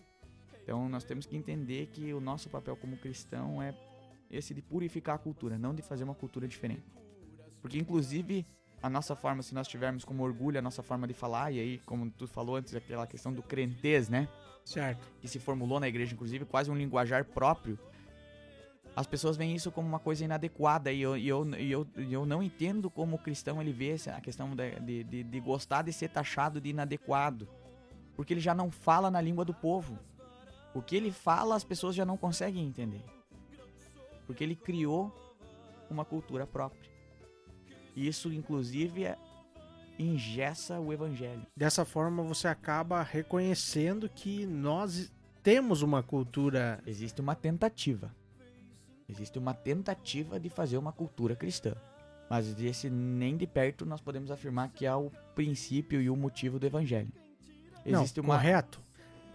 Então nós temos que entender que o nosso papel como cristão é esse de purificar a cultura, não de fazer uma cultura diferente. Porque inclusive a nossa forma, se nós tivermos como orgulho a nossa forma de falar, e aí, como tu falou antes, aquela questão do crentez, né? Certo. que se formulou na igreja, inclusive, quase um linguajar próprio. as pessoas veem isso como uma coisa inadequada e eu, e eu, e eu, eu não entendo como o cristão ele vê essa- a questão de, de, de, de gostar de ser taxado de inadequado. Porque ele já não fala na língua do povo. O que ele fala as pessoas já não conseguem entender. Porque ele criou uma cultura própria. Isso, inclusive, é, engessa o evangelho. Dessa forma você acaba reconhecendo que nós temos uma cultura Existe uma tentativa. Existe uma tentativa de fazer uma cultura cristã. Mas esse nem de perto nós podemos afirmar que é o princípio e o motivo do evangelho. Existe não, uma correto,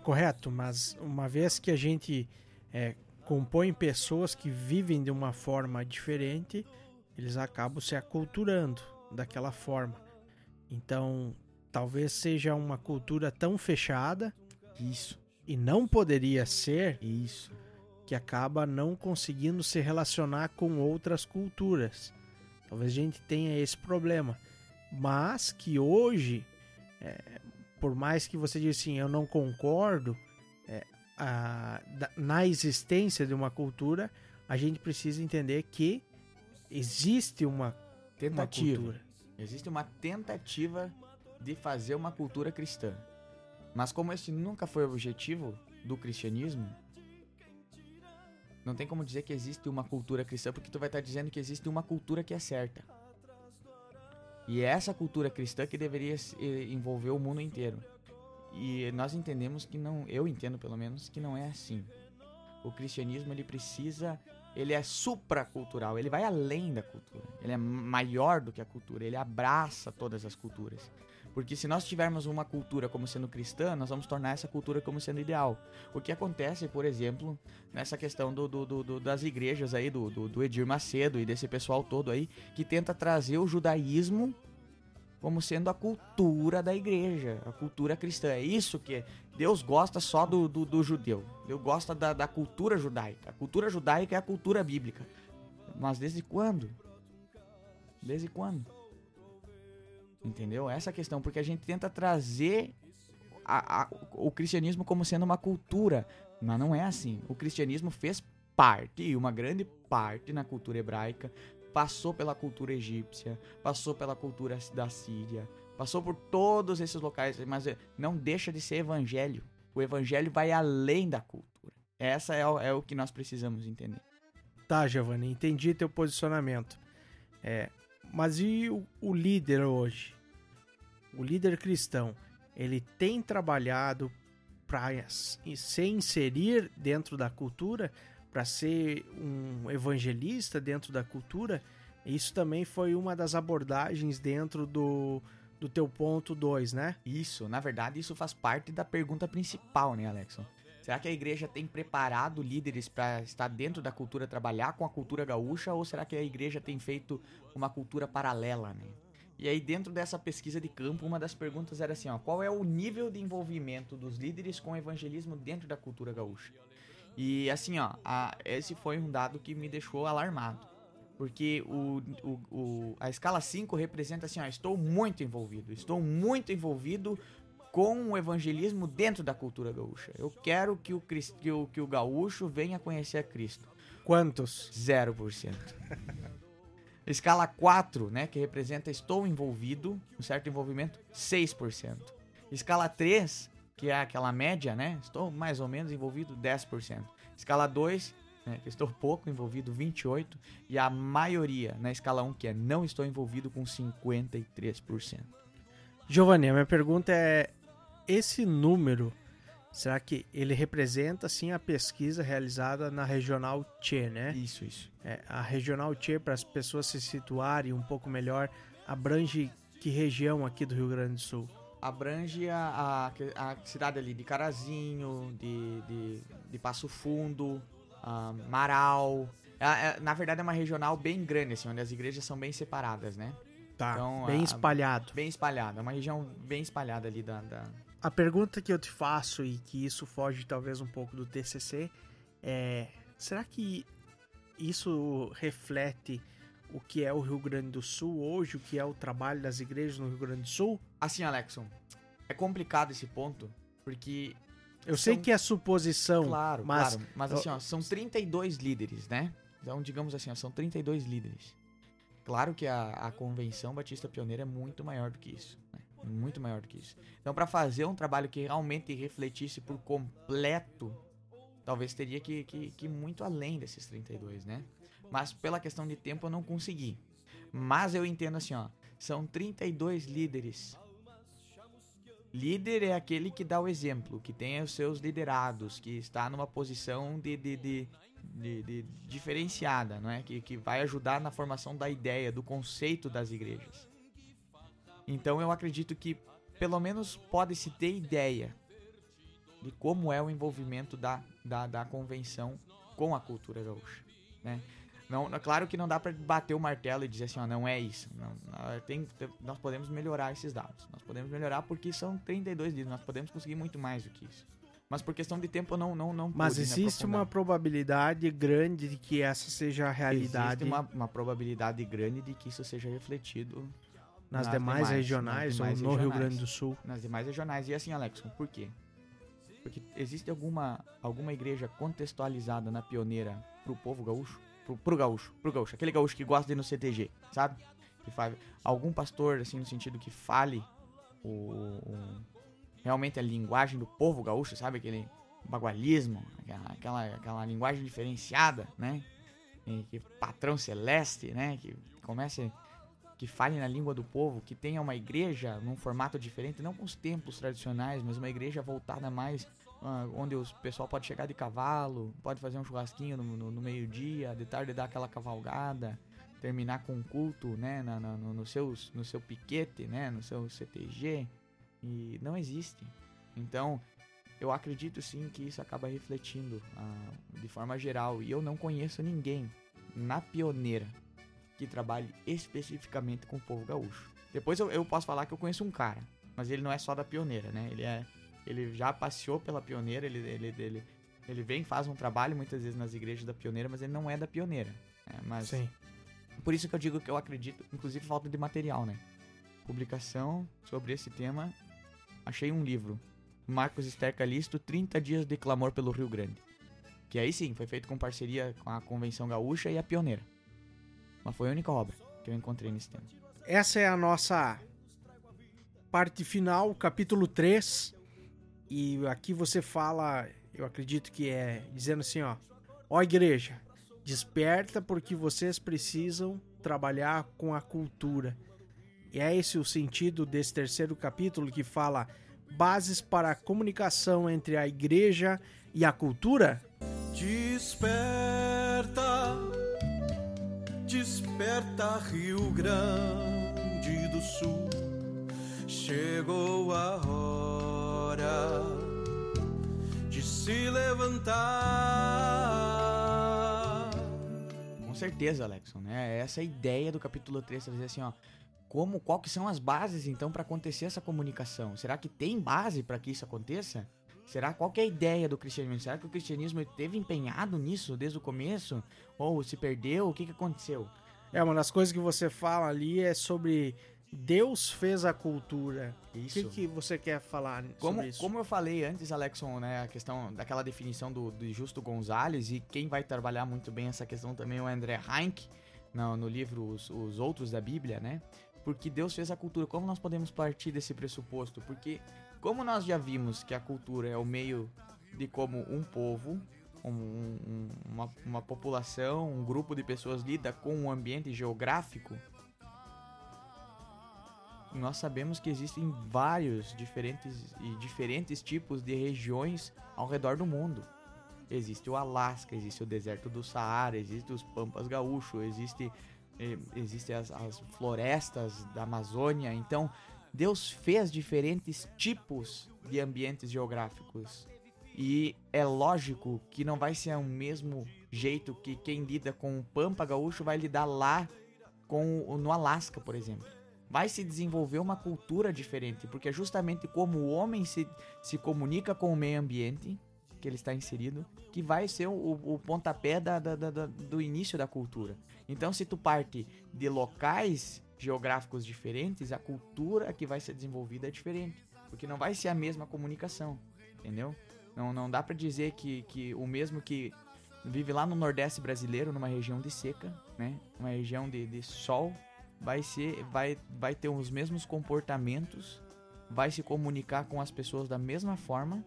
correto, mas uma vez que a gente é, compõe pessoas que vivem de uma forma diferente, eles acabam se aculturando daquela forma. Então, talvez seja uma cultura tão fechada isso, e não poderia ser isso. que acaba não conseguindo se relacionar com outras culturas. Talvez a gente tenha esse problema. Mas que hoje, é, por mais que você diga assim, eu não concordo é, a- da- na existência de uma cultura, a gente precisa entender que existe uma, uma Tentativa. cultura. Existe uma tentativa de fazer uma cultura cristã. Mas como esse nunca foi o objetivo do cristianismo, não tem como dizer que existe uma cultura cristã, porque tu vai estar dizendo que existe uma cultura que é certa. E é essa cultura cristã que deveria eh, envolver o mundo inteiro. E nós entendemos que não, eu entendo pelo menos que não é assim. O cristianismo ele precisa, ele é supracultural, ele vai além da cultura. Ele é maior do que a cultura, ele abraça todas as culturas. Porque se nós tivermos uma cultura como sendo cristã, nós vamos tornar essa cultura como sendo ideal. O que acontece, por exemplo, nessa questão do, do- do- do- das igrejas aí, do, do, Edir Macedo e desse pessoal todo aí, que tenta trazer o judaísmo como sendo a cultura da igreja, a cultura cristã. É isso que Deus gosta só do, do, do judeu. Deus gosta da, da cultura judaica. A cultura judaica é a cultura bíblica. Mas desde quando? Desde quando? Entendeu? Essa é a questão, porque a gente tenta trazer a- a- o cristianismo como sendo uma cultura, mas não é assim. O cristianismo fez parte, e uma grande parte na cultura hebraica, passou pela cultura egípcia, passou pela cultura da Síria, passou por todos esses locais, mas não deixa de ser evangelho. O evangelho vai além da cultura. Essa é o, é o que nós precisamos entender. Tá, Giovanni, entendi teu posicionamento. É, mas e o, o líder hoje? O líder cristão, ele tem trabalhado para se inserir dentro da cultura, para ser um evangelista dentro da cultura? Isso também foi uma das abordagens dentro do, do teu ponto 2, né? Isso, na verdade, isso faz parte da pergunta principal, né, Alexson? Será que a igreja tem preparado líderes para estar dentro da cultura, trabalhar com a cultura gaúcha, ou será que a igreja tem feito uma cultura paralela, né? E aí, dentro dessa pesquisa de campo, uma das perguntas era assim, ó, qual é o nível de envolvimento dos líderes com o evangelismo dentro da cultura gaúcha? E assim, ó, a- esse foi um dado que me deixou alarmado. Porque o, o, o- a escala 5 representa assim, ó, estou muito envolvido, estou muito envolvido com o evangelismo dentro da cultura gaúcha. Eu quero que o, que o, que o gaúcho venha conhecer a Cristo. Quantos? 0%. Escala 4, né, que representa estou envolvido, um certo envolvimento, 6%. Escala 3, que é aquela média, né, estou mais ou menos envolvido, 10%. Escala 2, né, que estou pouco envolvido, 28%. E a maioria na escala 1, que é não estou envolvido, com 53%. Giovanni, a minha pergunta é: esse número, será que ele representa sim a pesquisa realizada na Regional Tchê, né? Isso, isso. É, a Regional Tchê, para as pessoas se situarem um pouco melhor, abrange que região aqui do Rio Grande do Sul? abrange a, a, a cidade ali de Carazinho, de, de, de Passo Fundo, ah, Marau. É- é- na verdade é uma regional bem grande, assim, onde as igrejas são bem separadas, né? Tá, Então, bem a- espalhado. Bem espalhada, é uma região bem espalhada ali da... da- A pergunta que eu te faço e que isso foge talvez um pouco do TCC é: será que isso reflete o que é o Rio Grande do Sul hoje, o que é o trabalho das igrejas no Rio Grande do Sul? Assim, Alexson, é complicado esse ponto, porque... Eu sei São- que é suposição, Claro, mas claro, mas assim, ó, são 32 líderes, né? Então, digamos assim, ó, são 32 líderes. Claro que a, a Convenção Batista Pioneira é muito maior do que isso. Muito maior do que isso. Então, para fazer um trabalho que realmente refletisse por completo, talvez teria que, que, que ir muito além desses 32, né? Mas pela questão de tempo eu não consegui. Mas eu entendo assim, ó. São 32 líderes. Líder é aquele que dá o exemplo, que tem os seus liderados, que está numa posição de, de, de, de, de diferenciada, não é? Que, que vai ajudar na formação da ideia, do conceito das igrejas. Então eu acredito que pelo menos pode-se ter ideia de como é o envolvimento da, da, da convenção com a cultura gaúcha, né? Não, claro que não dá para bater o martelo e dizer assim, ó, não é isso. Não, tem, nós podemos melhorar esses dados. Nós podemos melhorar porque são 32 dias. Nós podemos conseguir muito mais do que isso. Mas por questão de tempo eu não não não Mas existe uma probabilidade grande de que essa seja a realidade. Existe uma, uma probabilidade grande de que isso seja refletido nas, nas demais, demais, regionais nas demais ou no regionais, Rio Grande do Sul. Nas demais regionais. E assim, Alex, por quê? Porque existe alguma alguma igreja contextualizada na pioneira pro povo gaúcho? pro, pro gaúcho, pro gaúcho, aquele gaúcho que gosta de ir no CTG, sabe? Que faz, algum pastor, assim, no sentido que fale o, o, realmente a linguagem do povo gaúcho, sabe? Aquele bagualismo, aquela, aquela, aquela linguagem diferenciada, né? E que patrão celeste, né? Que comece que fale na língua do povo, que tenha uma igreja num formato diferente, não com os templos tradicionais, mas uma igreja voltada mais ah, onde o pessoal pode chegar de cavalo, pode fazer um churrasquinho no, no, no meio-dia, de tarde dar aquela cavalgada, terminar com um culto, né, na, na, no, no, seus, no seu piquete, né, no seu CTG, e não existe. Então, eu acredito sim que isso acaba refletindo ah, de forma geral, e eu não conheço ninguém na pioneira que trabalhe especificamente com o povo gaúcho. Depois eu, eu posso falar que eu conheço um cara, mas ele não é só da pioneira, né, ele é ele já passeou pela pioneira, ele, ele, ele, ele vem faz um trabalho muitas vezes nas igrejas da pioneira, mas ele não é da pioneira. Né? Mas Sim. Por isso que eu digo que eu acredito, inclusive falta de material, né? Publicação sobre esse tema. Achei um livro. Marcos Esther Calisto, 30 dias de clamor pelo Rio Grande. Que aí sim, foi feito com parceria com a Convenção Gaúcha e a Pioneira. Mas foi a única obra que eu encontrei nesse tema. Essa é a nossa parte final, capítulo 3. E aqui você fala, eu acredito que é dizendo assim, ó: "Ó igreja, desperta porque vocês precisam trabalhar com a cultura". E é esse o sentido desse terceiro capítulo que fala bases para a comunicação entre a igreja e a cultura? Desperta, desperta Rio Grande do Sul, chegou a hora de se levantar. Com certeza, Alexon, né? Essa é a ideia do capítulo 3, trazer assim, ó, como qual que são as bases então para acontecer essa comunicação? Será que tem base para que isso aconteça? Será qual é a ideia do cristianismo? Será que o cristianismo esteve empenhado nisso desde o começo ou se perdeu? O que que aconteceu? É uma das coisas que você fala ali é sobre Deus fez a cultura. Isso. O que, que você quer falar como, sobre isso? Como eu falei antes, Alexon, né, a questão daquela definição do, do Justo Gonzalez e quem vai trabalhar muito bem essa questão também é o André Heinck no, no livro Os, Os Outros da Bíblia, né? Porque Deus fez a cultura. Como nós podemos partir desse pressuposto? Porque como nós já vimos que a cultura é o meio de como um povo, um, um, uma, uma população, um grupo de pessoas lida com um ambiente geográfico, nós sabemos que existem vários diferentes e diferentes tipos de regiões ao redor do mundo. Existe o Alasca, existe o deserto do Saara, existe os Pampas Gaúcho, existe eh, existe as, as florestas da Amazônia. Então, Deus fez diferentes tipos de ambientes geográficos. E é lógico que não vai ser o mesmo jeito que quem lida com o Pampa Gaúcho vai lidar lá com no Alasca, por exemplo vai se desenvolver uma cultura diferente, porque é justamente como o homem se, se comunica com o meio ambiente que ele está inserido, que vai ser o, o pontapé da, da, da, do início da cultura. Então, se tu parte de locais geográficos diferentes, a cultura que vai ser desenvolvida é diferente, porque não vai ser a mesma comunicação, entendeu? Não, não dá para dizer que, que o mesmo que vive lá no Nordeste brasileiro, numa região de seca, né? Uma região de, de sol, vai ser, vai, vai ter os mesmos comportamentos, vai se comunicar com as pessoas da mesma forma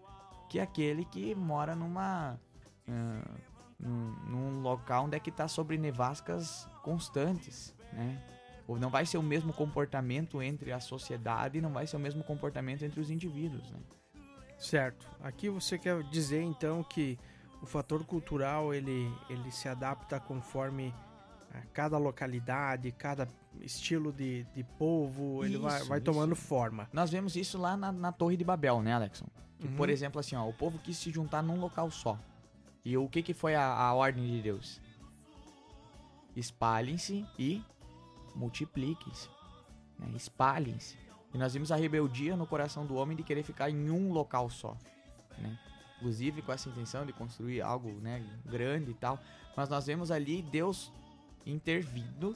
que aquele que mora numa uh, num, num, local onde é que está sobre nevascas constantes, né? Ou não vai ser o mesmo comportamento entre a sociedade, não vai ser o mesmo comportamento entre os indivíduos, né? Certo. Aqui você quer dizer então que o fator cultural ele, ele se adapta conforme a cada localidade, cada estilo de, de povo, isso, ele vai, vai tomando forma. Nós vemos isso lá na, na Torre de Babel, né, Alexon? Que, uhum. Por exemplo, assim, ó, o povo quis se juntar num local só. E o que, que foi a, a ordem de Deus? Espalhem-se e multipliquem-se. Né? Espalhem-se. E nós vimos a rebeldia no coração do homem de querer ficar em um local só. Né? Inclusive com essa intenção de construir algo né, grande e tal. Mas nós vemos ali Deus intervindo,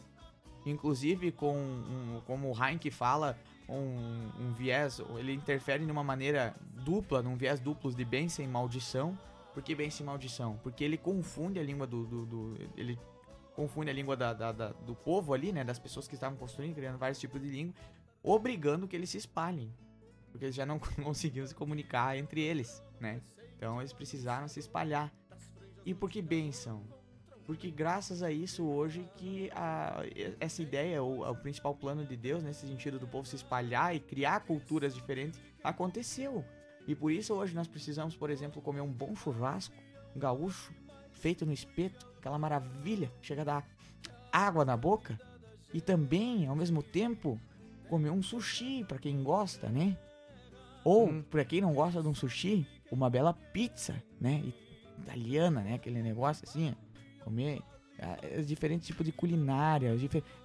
inclusive com, um, como o Heinck fala, um, um, viés, ele interfere de uma maneira dupla, num viés duplo de bênção e maldição. Por que bênção e maldição? Porque ele confunde a língua do. do, do ele confunde a língua da, da, da, do povo ali, né? Das pessoas que estavam construindo, criando vários tipos de língua, obrigando que eles se espalhem. Porque eles já não conseguiam se comunicar entre eles, né? Então eles precisaram se espalhar. E por que bênção? Porque graças a isso hoje que a, essa ideia, ou o principal plano de Deus, nesse sentido do povo se espalhar e criar culturas diferentes, aconteceu. E por isso hoje nós precisamos, por exemplo, comer um bom churrasco gaúcho, feito no espeto, aquela maravilha, chega a dar água na boca. E também, ao mesmo tempo, comer um sushi, para quem gosta, né? Ou, hum. para quem não gosta de um sushi, uma bela pizza, né? Italiana, né? Aquele negócio assim, comer é, diferentes tipos de culinária,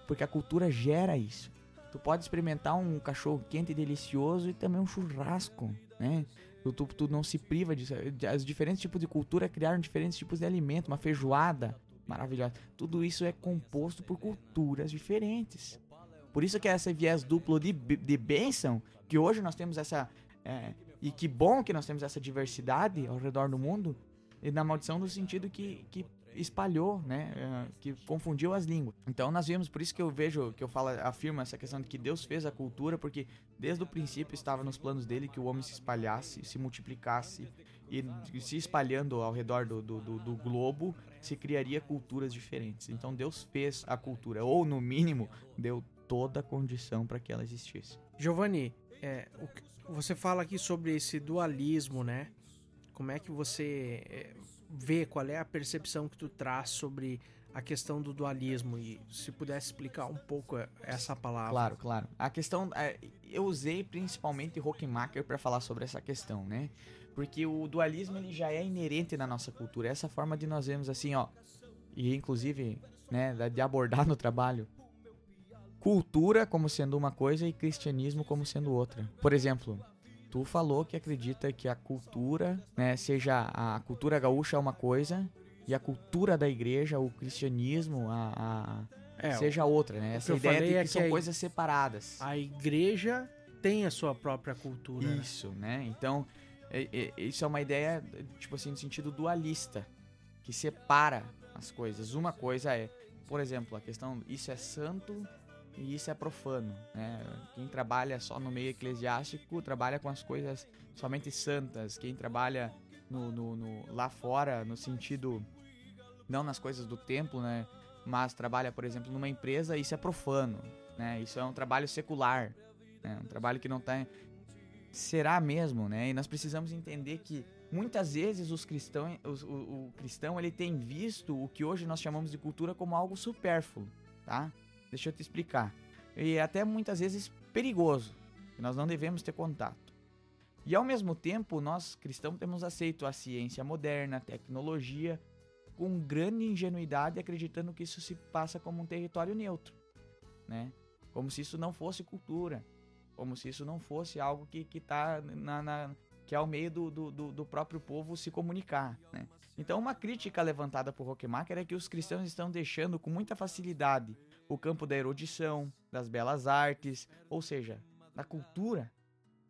porque a cultura gera isso. Tu pode experimentar um cachorro quente e delicioso e também um churrasco, né? Tu, tu, tu não se priva disso. Os diferentes tipos de cultura criaram diferentes tipos de alimento, uma feijoada maravilhosa. Tudo isso é composto por culturas diferentes. Por isso que é esse viés duplo de, de bênção, que hoje nós temos essa. É, e que bom que nós temos essa diversidade ao redor do mundo, e na maldição no sentido que, que espalhou, né, é, que confundiu as línguas. Então nós vimos, por isso que eu vejo, que eu falo, afirmo essa questão de que Deus fez a cultura, porque desde o princípio estava nos planos dele que o homem se espalhasse, se multiplicasse e se espalhando ao redor do, do, do, do globo, se criaria culturas diferentes. Então Deus fez a cultura, ou no mínimo deu toda a condição para que ela existisse. Giovanni, é, você fala aqui sobre esse dualismo, né? Como é que você é, vê qual é a percepção que tu traz sobre a questão do dualismo e se pudesse explicar um pouco essa palavra. Claro, claro. A questão é, eu usei principalmente Hockenmacher para falar sobre essa questão, né? Porque o dualismo ele já é inerente na nossa cultura, essa forma de nós vemos assim, ó, e inclusive, né, de abordar no trabalho cultura como sendo uma coisa e cristianismo como sendo outra. Por exemplo, tu falou que acredita que a cultura, né, seja a cultura gaúcha é uma coisa e a cultura da igreja, o cristianismo, a, a é, seja outra, né? Essa ideia de que, é que são coisas separadas. A igreja tem a sua própria cultura. Né? Isso, né? Então, é, é, isso é uma ideia, tipo assim, no sentido dualista, que separa as coisas. Uma coisa é, por exemplo, a questão, isso é santo e isso é profano. Né? Quem trabalha só no meio eclesiástico trabalha com as coisas somente santas. Quem trabalha no, no, no, lá fora, no sentido não nas coisas do templo, né? mas trabalha, por exemplo, numa empresa, isso é profano. Né? Isso é um trabalho secular, né? um trabalho que não está. Será mesmo, né? E nós precisamos entender que muitas vezes os cristãos, os, o, o cristão ele tem visto o que hoje nós chamamos de cultura como algo supérfluo, tá? Deixa eu te explicar. E é até muitas vezes perigoso. Nós não devemos ter contato. E ao mesmo tempo, nós cristãos temos aceito a ciência moderna, a tecnologia, com grande ingenuidade, acreditando que isso se passa como um território neutro, né? Como se isso não fosse cultura, como se isso não fosse algo que que tá na, na que é ao meio do, do, do, próprio povo se comunicar, né? Então, uma crítica levantada por Rockemacher é que os cristãos estão deixando com muita facilidade o campo da erudição, das belas artes, ou seja, da cultura.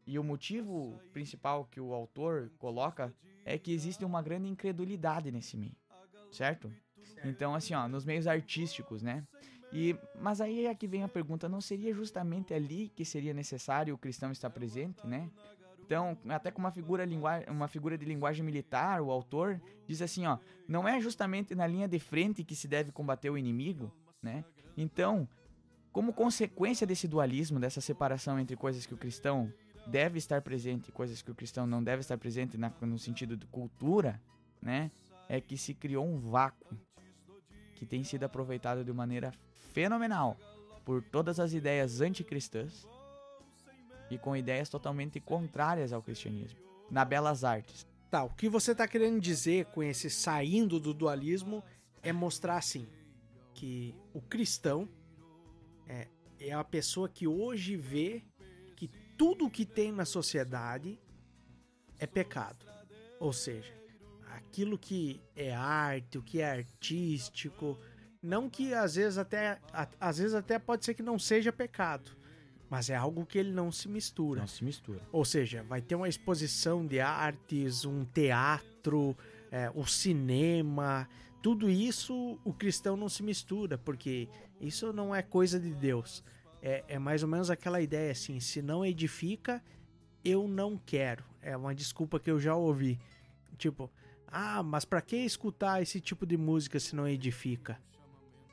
E o motivo principal que o autor coloca é que existe uma grande incredulidade nesse meio. certo? Então, assim, ó, nos meios artísticos, né? E, mas aí é que vem a pergunta, não seria justamente ali que seria necessário o cristão estar presente, né? Então, até com uma figura, uma figura de linguagem militar, o autor diz assim, ó, não é justamente na linha de frente que se deve combater o inimigo, né? Então, como consequência desse dualismo, dessa separação entre coisas que o cristão deve estar presente e coisas que o cristão não deve estar presente na, no sentido de cultura, né? É que se criou um vácuo que tem sido aproveitado de maneira fenomenal por todas as ideias anticristãs e com ideias totalmente contrárias ao cristianismo, na belas artes. Tá, o que você está querendo dizer com esse saindo do dualismo é mostrar assim que o cristão é, é a pessoa que hoje vê que tudo que tem na sociedade é pecado. Ou seja, aquilo que é arte, o que é artístico, não que às vezes até às vezes até pode ser que não seja pecado, mas é algo que ele não se mistura. Não se mistura. Ou seja, vai ter uma exposição de artes, um teatro, é, o cinema, tudo isso o cristão não se mistura, porque isso não é coisa de Deus. É, é mais ou menos aquela ideia assim: se não edifica, eu não quero. É uma desculpa que eu já ouvi. Tipo, ah, mas para que escutar esse tipo de música se não edifica?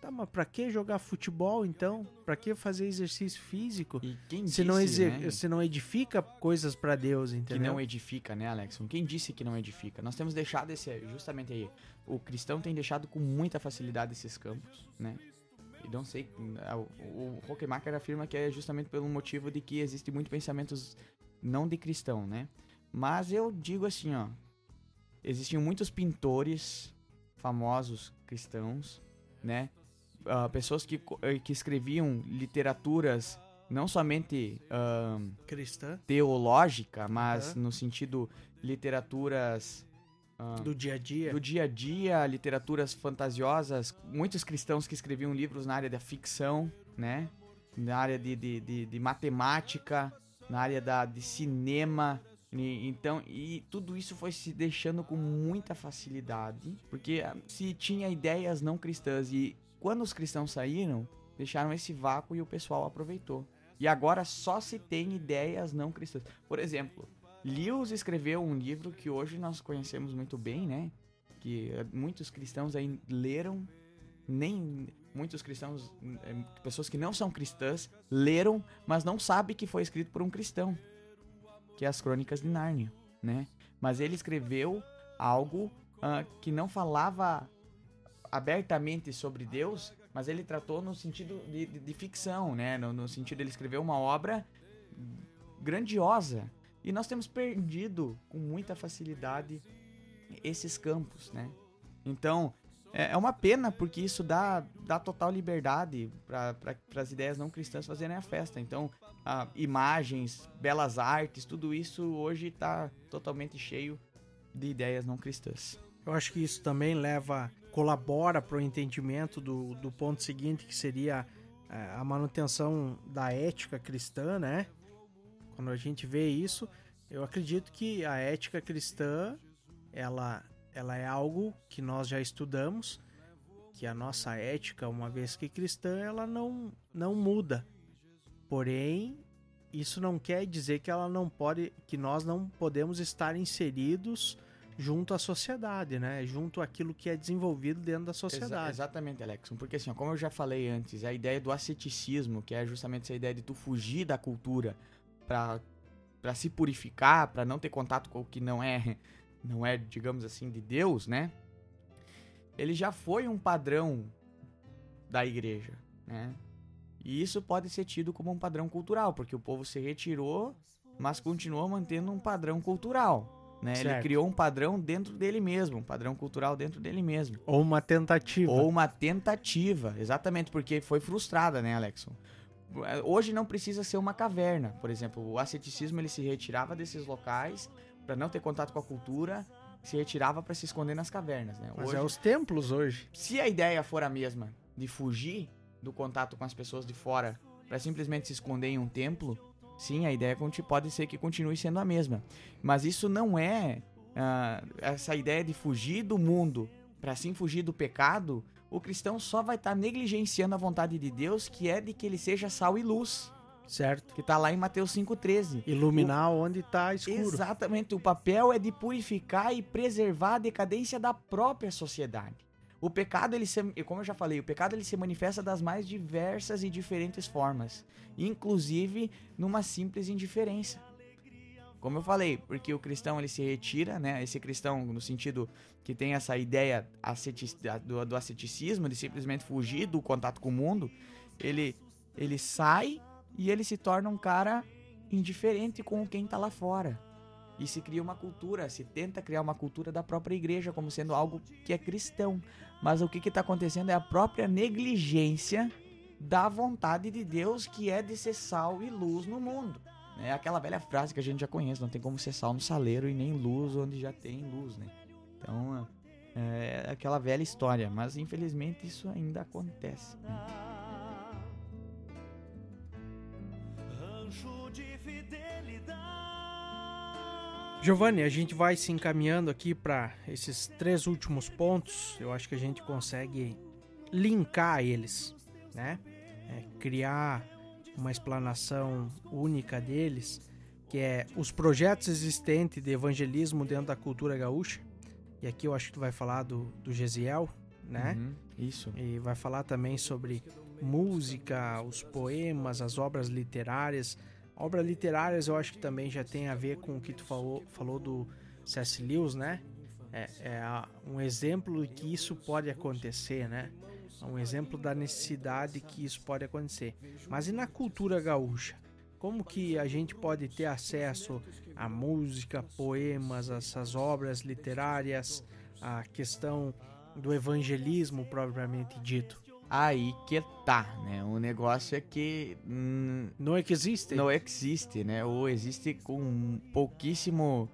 Tá, mas pra que jogar futebol então? Pra que fazer exercício físico? E quem se disse, não né? se não edifica coisas para Deus, entendeu? Que não edifica, né, Alexson? Quem disse que não edifica? Nós temos deixado esse, justamente aí, o cristão tem deixado com muita facilidade esses campos, né? E não sei, o, o Rockemacher afirma que é justamente pelo motivo de que existe muito pensamentos não de cristão, né? Mas eu digo assim, ó, existiam muitos pintores famosos cristãos, né? Uh, pessoas que, eh, que escreviam literaturas não somente uh, cristã teológica, mas uhum. no sentido literaturas uh, do dia a dia, do dia a dia, literaturas fantasiosas. Muitos cristãos que escreviam livros na área da ficção, né? Na área de, de, de, de matemática, na área da, de cinema, e, então, e tudo isso foi se deixando com muita facilidade, porque se tinha ideias não cristãs e quando os cristãos saíram, deixaram esse vácuo e o pessoal aproveitou. E agora só se tem ideias não cristãs. Por exemplo, Lewis escreveu um livro que hoje nós conhecemos muito bem, né? Que eh, muitos cristãos aí leram, nem muitos cristãos, eh, pessoas que não são cristãs, leram, mas não sabem que foi escrito por um cristão, que é as Crônicas de Nárnia, né? Mas ele escreveu algo uh, que não falava abertamente sobre Deus, mas ele tratou no sentido de, de, de ficção, né? No, no, sentido de ele escrever uma obra grandiosa. E nós temos perdido com muita facilidade esses campos, né? Então, é, é uma pena porque isso dá, dá total liberdade para pra, as ideias não cristãs fazerem a festa. Então, a, imagens, belas artes, tudo isso hoje está totalmente cheio de ideias não cristãs. Eu acho que isso também leva colabora para o entendimento do, do ponto seguinte, que seria é, a manutenção da ética cristã, né? Quando a gente vê isso, eu acredito que a ética cristã, ela, ela é algo que nós já estudamos, que a nossa ética, uma vez que cristã, ela não, não muda. Porém, isso não quer dizer que ela não pode, que nós não podemos estar inseridos junto à sociedade, né? Junto àquilo que é desenvolvido dentro da sociedade. Exa exatamente, Alexson. Porque assim, como eu já falei antes, a ideia do asceticismo, que é justamente essa ideia de tu fugir da cultura para para se purificar, para não ter contato com o que não é, não é, digamos assim, de Deus, né? Ele já foi um padrão da igreja, né? E isso pode ser tido como um padrão cultural, porque o povo se retirou, mas continuou mantendo um padrão cultural. Né? Ele criou um padrão dentro dele mesmo, um padrão cultural dentro dele mesmo. Ou uma tentativa. Ou uma tentativa, exatamente, porque foi frustrada, né, Alexson? Hoje não precisa ser uma caverna, por exemplo, o asceticismo ele se retirava desses locais para não ter contato com a cultura, se retirava para se esconder nas cavernas, né? Mas hoje, é os templos hoje. Se a ideia for a mesma de fugir do contato com as pessoas de fora para simplesmente se esconder em um templo, Sim, a ideia pode ser que continue sendo a mesma. Mas isso não é uh, essa ideia de fugir do mundo para assim fugir do pecado, o cristão só vai estar tá negligenciando a vontade de Deus, que é de que ele seja sal e luz. Certo. Que está lá em Mateus 5,13. Iluminar o... onde está escuro. Exatamente. O papel é de purificar e preservar a decadência da própria sociedade. O pecado, ele se, como eu já falei, o pecado ele se manifesta das mais diversas e diferentes formas, inclusive numa simples indiferença. Como eu falei, porque o cristão ele se retira, né? Esse cristão no sentido que tem essa ideia do, do asceticismo, de simplesmente fugir do contato com o mundo, ele ele sai e ele se torna um cara indiferente com quem está lá fora. E se cria uma cultura, se tenta criar uma cultura da própria igreja como sendo algo que é cristão. Mas o que está acontecendo é a própria negligência da vontade de Deus, que é de ser sal e luz no mundo. É aquela velha frase que a gente já conhece, não tem como ser sal no saleiro e nem luz onde já tem luz, né? Então, é, é aquela velha história, mas infelizmente isso ainda acontece. Né? Giovanni, a gente vai se encaminhando aqui para esses três últimos pontos. Eu acho que a gente consegue linkar eles, né? É, criar uma explanação única deles, que é os projetos existentes de evangelismo dentro da cultura gaúcha. E aqui eu acho que tu vai falar do, do Gesiel, né? Uhum, isso. E vai falar também sobre música, os poemas, as obras literárias. Obras literárias eu acho que também já tem a ver com o que tu falou, falou do C.S. Lewis, né? É, é um exemplo que isso pode acontecer, né? um exemplo da necessidade que isso pode acontecer. Mas e na cultura gaúcha? Como que a gente pode ter acesso à música, poemas, essas obras literárias, a questão do evangelismo propriamente dito? Aí que tá, né? O negócio é que hum, não existe, não existe, né? Ou existe com pouquíssimo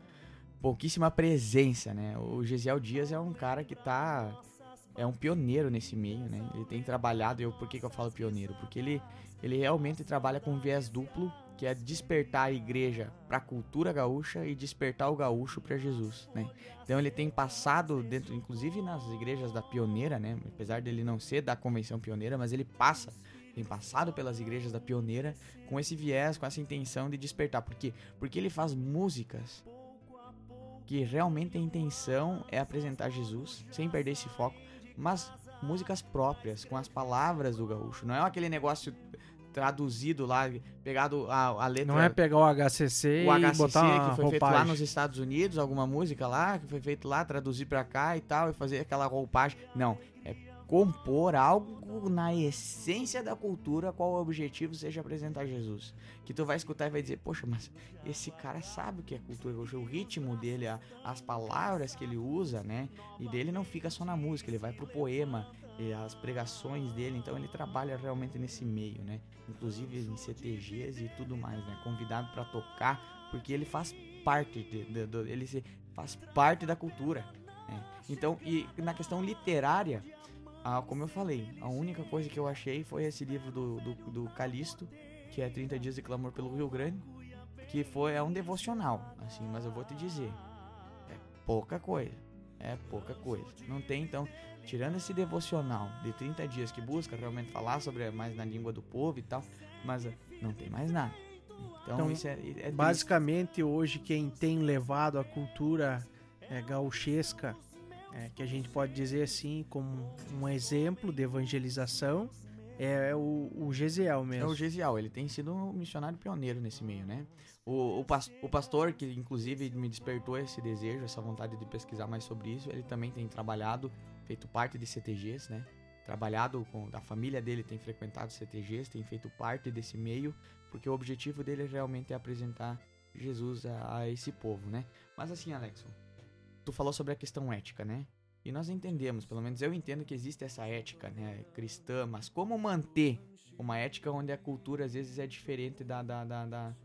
pouquíssima presença, né? O Gesiel Dias é um cara que tá é um pioneiro nesse meio, né? Ele tem trabalhado, eu por que, que eu falo pioneiro? Porque ele, ele realmente trabalha com viés duplo, que é despertar a igreja para a cultura gaúcha e despertar o gaúcho para Jesus, né? Então ele tem passado dentro, inclusive nas igrejas da pioneira, né? Apesar dele não ser da convenção pioneira, mas ele passa tem passado pelas igrejas da pioneira com esse viés, com essa intenção de despertar. Por quê? Porque ele faz músicas que realmente a intenção é apresentar Jesus, sem perder esse foco, mas músicas próprias, com as palavras do gaúcho. Não é aquele negócio traduzido lá, pegado a, a letra. Não é pegar o HCC o e HCC, botar uma que foi roupagem. feito lá nos Estados Unidos, alguma música lá, que foi feito lá, traduzir para cá e tal, e fazer aquela roupagem. Não, é compor algo na essência da cultura, qual o objetivo seja apresentar Jesus. Que tu vai escutar e vai dizer, poxa, mas esse cara sabe o que é cultura, o ritmo dele, as palavras que ele usa, né? E dele não fica só na música, ele vai pro poema, as pregações dele, então ele trabalha realmente nesse meio, né? Inclusive em CTGs e tudo mais, né? Convidado para tocar, porque ele faz parte de, de, de, ele faz parte da cultura. Né? Então, e na questão literária, ah, como eu falei, a única coisa que eu achei foi esse livro do, do, do Calixto, que é 30 Dias de Clamor pelo Rio Grande, que foi é um devocional, assim, mas eu vou te dizer, é pouca coisa, é pouca coisa. Não tem, então, tirando esse devocional de 30 dias que busca realmente falar sobre mais na língua do povo e tal, mas ah, não tem mais nada. Então, então isso é, é basicamente hoje quem tem levado a cultura é, gauchesca é, que a gente pode dizer assim como um exemplo de evangelização é o, o Gesiel mesmo. É o Gesiel, ele tem sido um missionário pioneiro nesse meio, né? O, o, o, pastor, que inclusive me despertou esse desejo, essa vontade de pesquisar mais sobre isso, ele também tem trabalhado, feito parte de CTGs, né? Trabalhado com a família dele, tem frequentado CTGs, tem feito parte desse meio, porque o objetivo dele realmente é apresentar Jesus a, a esse povo, né? Mas assim, Alexson, tu falou sobre a questão ética, né? E nós entendemos, pelo menos eu entendo que existe essa ética, né, cristã, mas como manter uma ética onde a cultura às vezes é diferente da, da, da, da,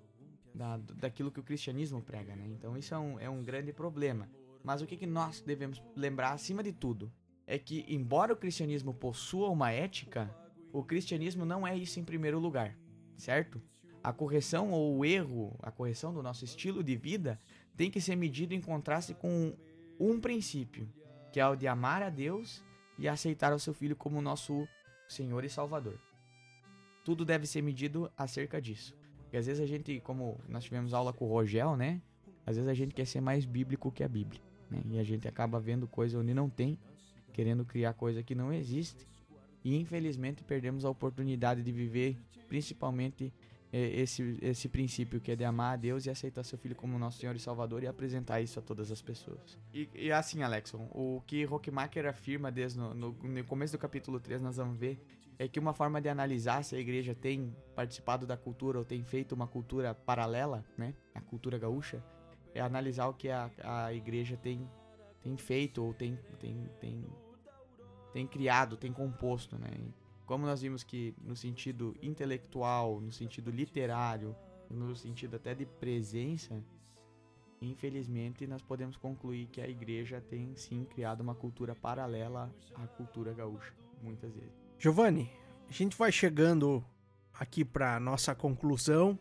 da daquilo que o cristianismo prega, né? Então isso é um, é um grande problema. Mas o que, que nós devemos lembrar acima de tudo é que, embora o cristianismo possua uma ética, o cristianismo não é isso em primeiro lugar, certo? A correção ou o erro, a correção do nosso estilo de vida tem que ser medido em contraste com um princípio, que é o de amar a Deus e aceitar o seu filho como nosso Senhor e Salvador. Tudo deve ser medido acerca disso. E às vezes a gente, como nós tivemos aula com o Rogel, né? Às vezes a gente quer ser mais bíblico que a Bíblia. Né? E a gente acaba vendo coisa onde não tem, querendo criar coisa que não existe. E infelizmente perdemos a oportunidade de viver principalmente esse, esse princípio que é de amar a Deus e aceitar seu filho como nosso Senhor e Salvador e apresentar isso a todas as pessoas. E, e assim, Alexon, o que Rockmacher afirma desde no, no, no, começo do capítulo 3, nós vamos ver, é que uma forma de analisar se a igreja tem participado da cultura ou tem feito uma cultura paralela, né, a cultura gaúcha, é analisar o que a, a igreja tem, tem feito ou tem, tem, tem, tem criado, tem composto, né. Como nós vimos que no sentido intelectual, no sentido literário, no sentido até de presença, infelizmente nós podemos concluir que a igreja tem sim criado uma cultura paralela à cultura gaúcha, muitas vezes. Giovanni, a gente vai chegando aqui para nossa conclusão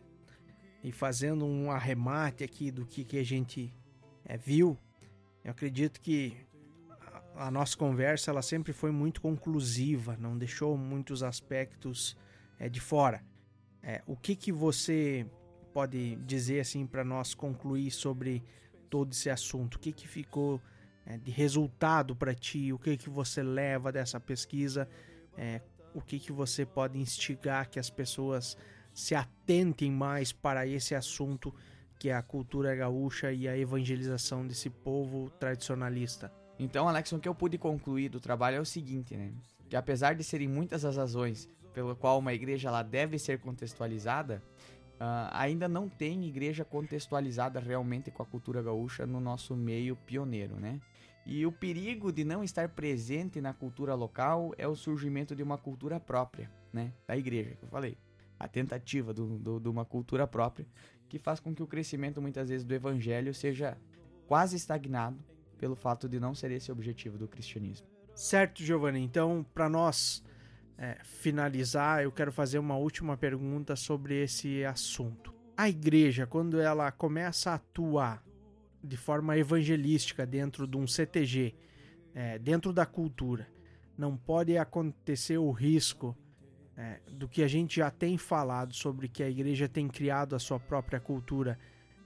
e fazendo um arremate aqui do que, que a gente é, viu. Eu acredito que a nossa conversa ela sempre foi muito conclusiva, não deixou muitos aspectos é, de fora. É, o que, que você pode dizer assim para nós concluir sobre todo esse assunto? O que, que ficou é, de resultado para ti? O que, que você leva dessa pesquisa? O que, que você pode instigar que as pessoas se atentem mais para esse assunto que é a cultura gaúcha e a evangelização desse povo tradicionalista? Então, Alex, o que eu pude concluir do trabalho é o seguinte, né? Que apesar de serem muitas as razões pelo qual uma igreja ela deve ser contextualizada, uh, ainda não tem igreja contextualizada realmente com a cultura gaúcha no nosso meio pioneiro, né? E o perigo de não estar presente na cultura local é o surgimento de uma cultura própria, né? Da igreja, que eu falei. A tentativa de uma cultura própria que faz com que o crescimento, muitas vezes, do evangelho seja quase estagnado pelo fato de não ser esse o objetivo do cristianismo. Certo, Giovanni. Então, para nós é, finalizar, eu quero fazer uma última pergunta sobre esse assunto. A igreja, quando ela começa a atuar de forma evangelística dentro de um CTG, é, dentro da cultura, não pode acontecer o risco é, do que a gente já tem falado sobre que a igreja tem criado a sua própria cultura,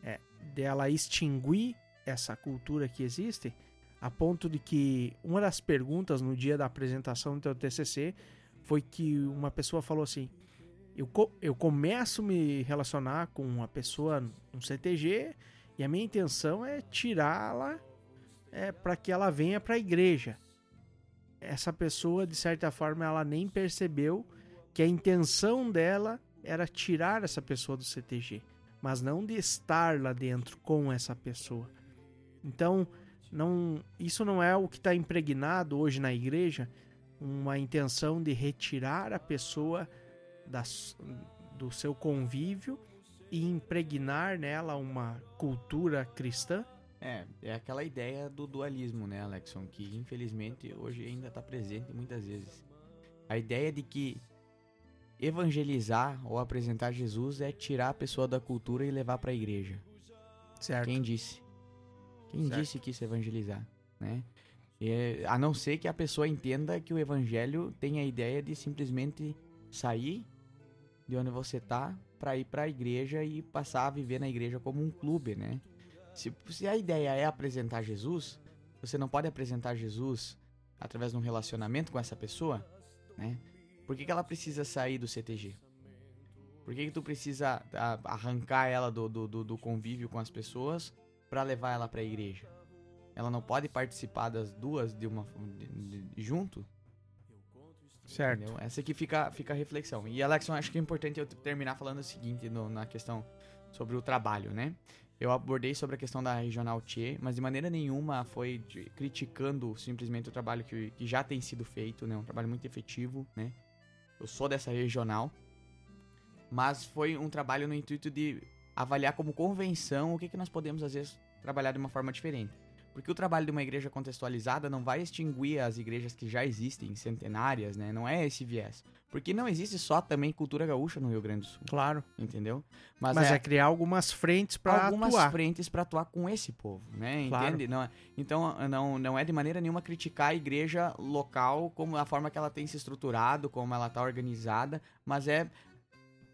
é, dela extinguir essa cultura que existe, a ponto de que uma das perguntas no dia da apresentação do teu TCC foi que uma pessoa falou assim: eu, eu começo a me relacionar com uma pessoa no CTG e a minha intenção é tirá-la é, para que ela venha para a igreja. Essa pessoa, de certa forma, ela nem percebeu que a intenção dela era tirar essa pessoa do CTG, mas não de estar lá dentro com essa pessoa. Então, não, isso não é o que está impregnado hoje na igreja, uma intenção de retirar a pessoa das, do seu convívio e impregnar nela uma cultura cristã? É, é aquela ideia do dualismo, né, Alexon, que infelizmente hoje ainda está presente muitas vezes. A ideia de que evangelizar ou apresentar Jesus é tirar a pessoa da cultura e levar para a igreja. Certo. Quem disse? Quem certo. disse que isso é evangelizar, né? É, a não ser que a pessoa entenda que o evangelho tem a ideia de simplesmente sair de onde você tá para ir para a igreja e passar a viver na igreja como um clube, né? Se, se a ideia é apresentar Jesus, você não pode apresentar Jesus através de um relacionamento com essa pessoa, né? Por que, que ela precisa sair do CTG? Por que, que tu precisa arrancar ela do, do, do convívio com as pessoas para levar ela para a igreja? Ela não pode participar das duas de uma de, de, junto? Certo. Entendeu? Essa aqui fica, fica a reflexão. E, Alex, acho que é importante eu terminar falando o seguinte no, na questão sobre o trabalho, né? Eu abordei sobre a questão da regional Tchê, mas de maneira nenhuma foi de, criticando simplesmente o trabalho que, que já tem sido feito, né? Um trabalho muito efetivo, né? Eu sou dessa regional, mas foi um trabalho no intuito de avaliar como convenção o que, que nós podemos, às vezes, trabalhar de uma forma diferente. Porque o trabalho de uma igreja contextualizada não vai extinguir as igrejas que já existem, centenárias, né? Não é esse viés. Porque não existe só também cultura gaúcha no Rio Grande do Sul, Claro. entendeu? Mas, é, criar algumas frentes para algumas atuar. frentes para atuar com esse povo, né? Claro. Entende? Não, é- então não, não é de maneira nenhuma criticar a igreja local como a forma que ela tem se estruturado, como ela tá organizada, mas é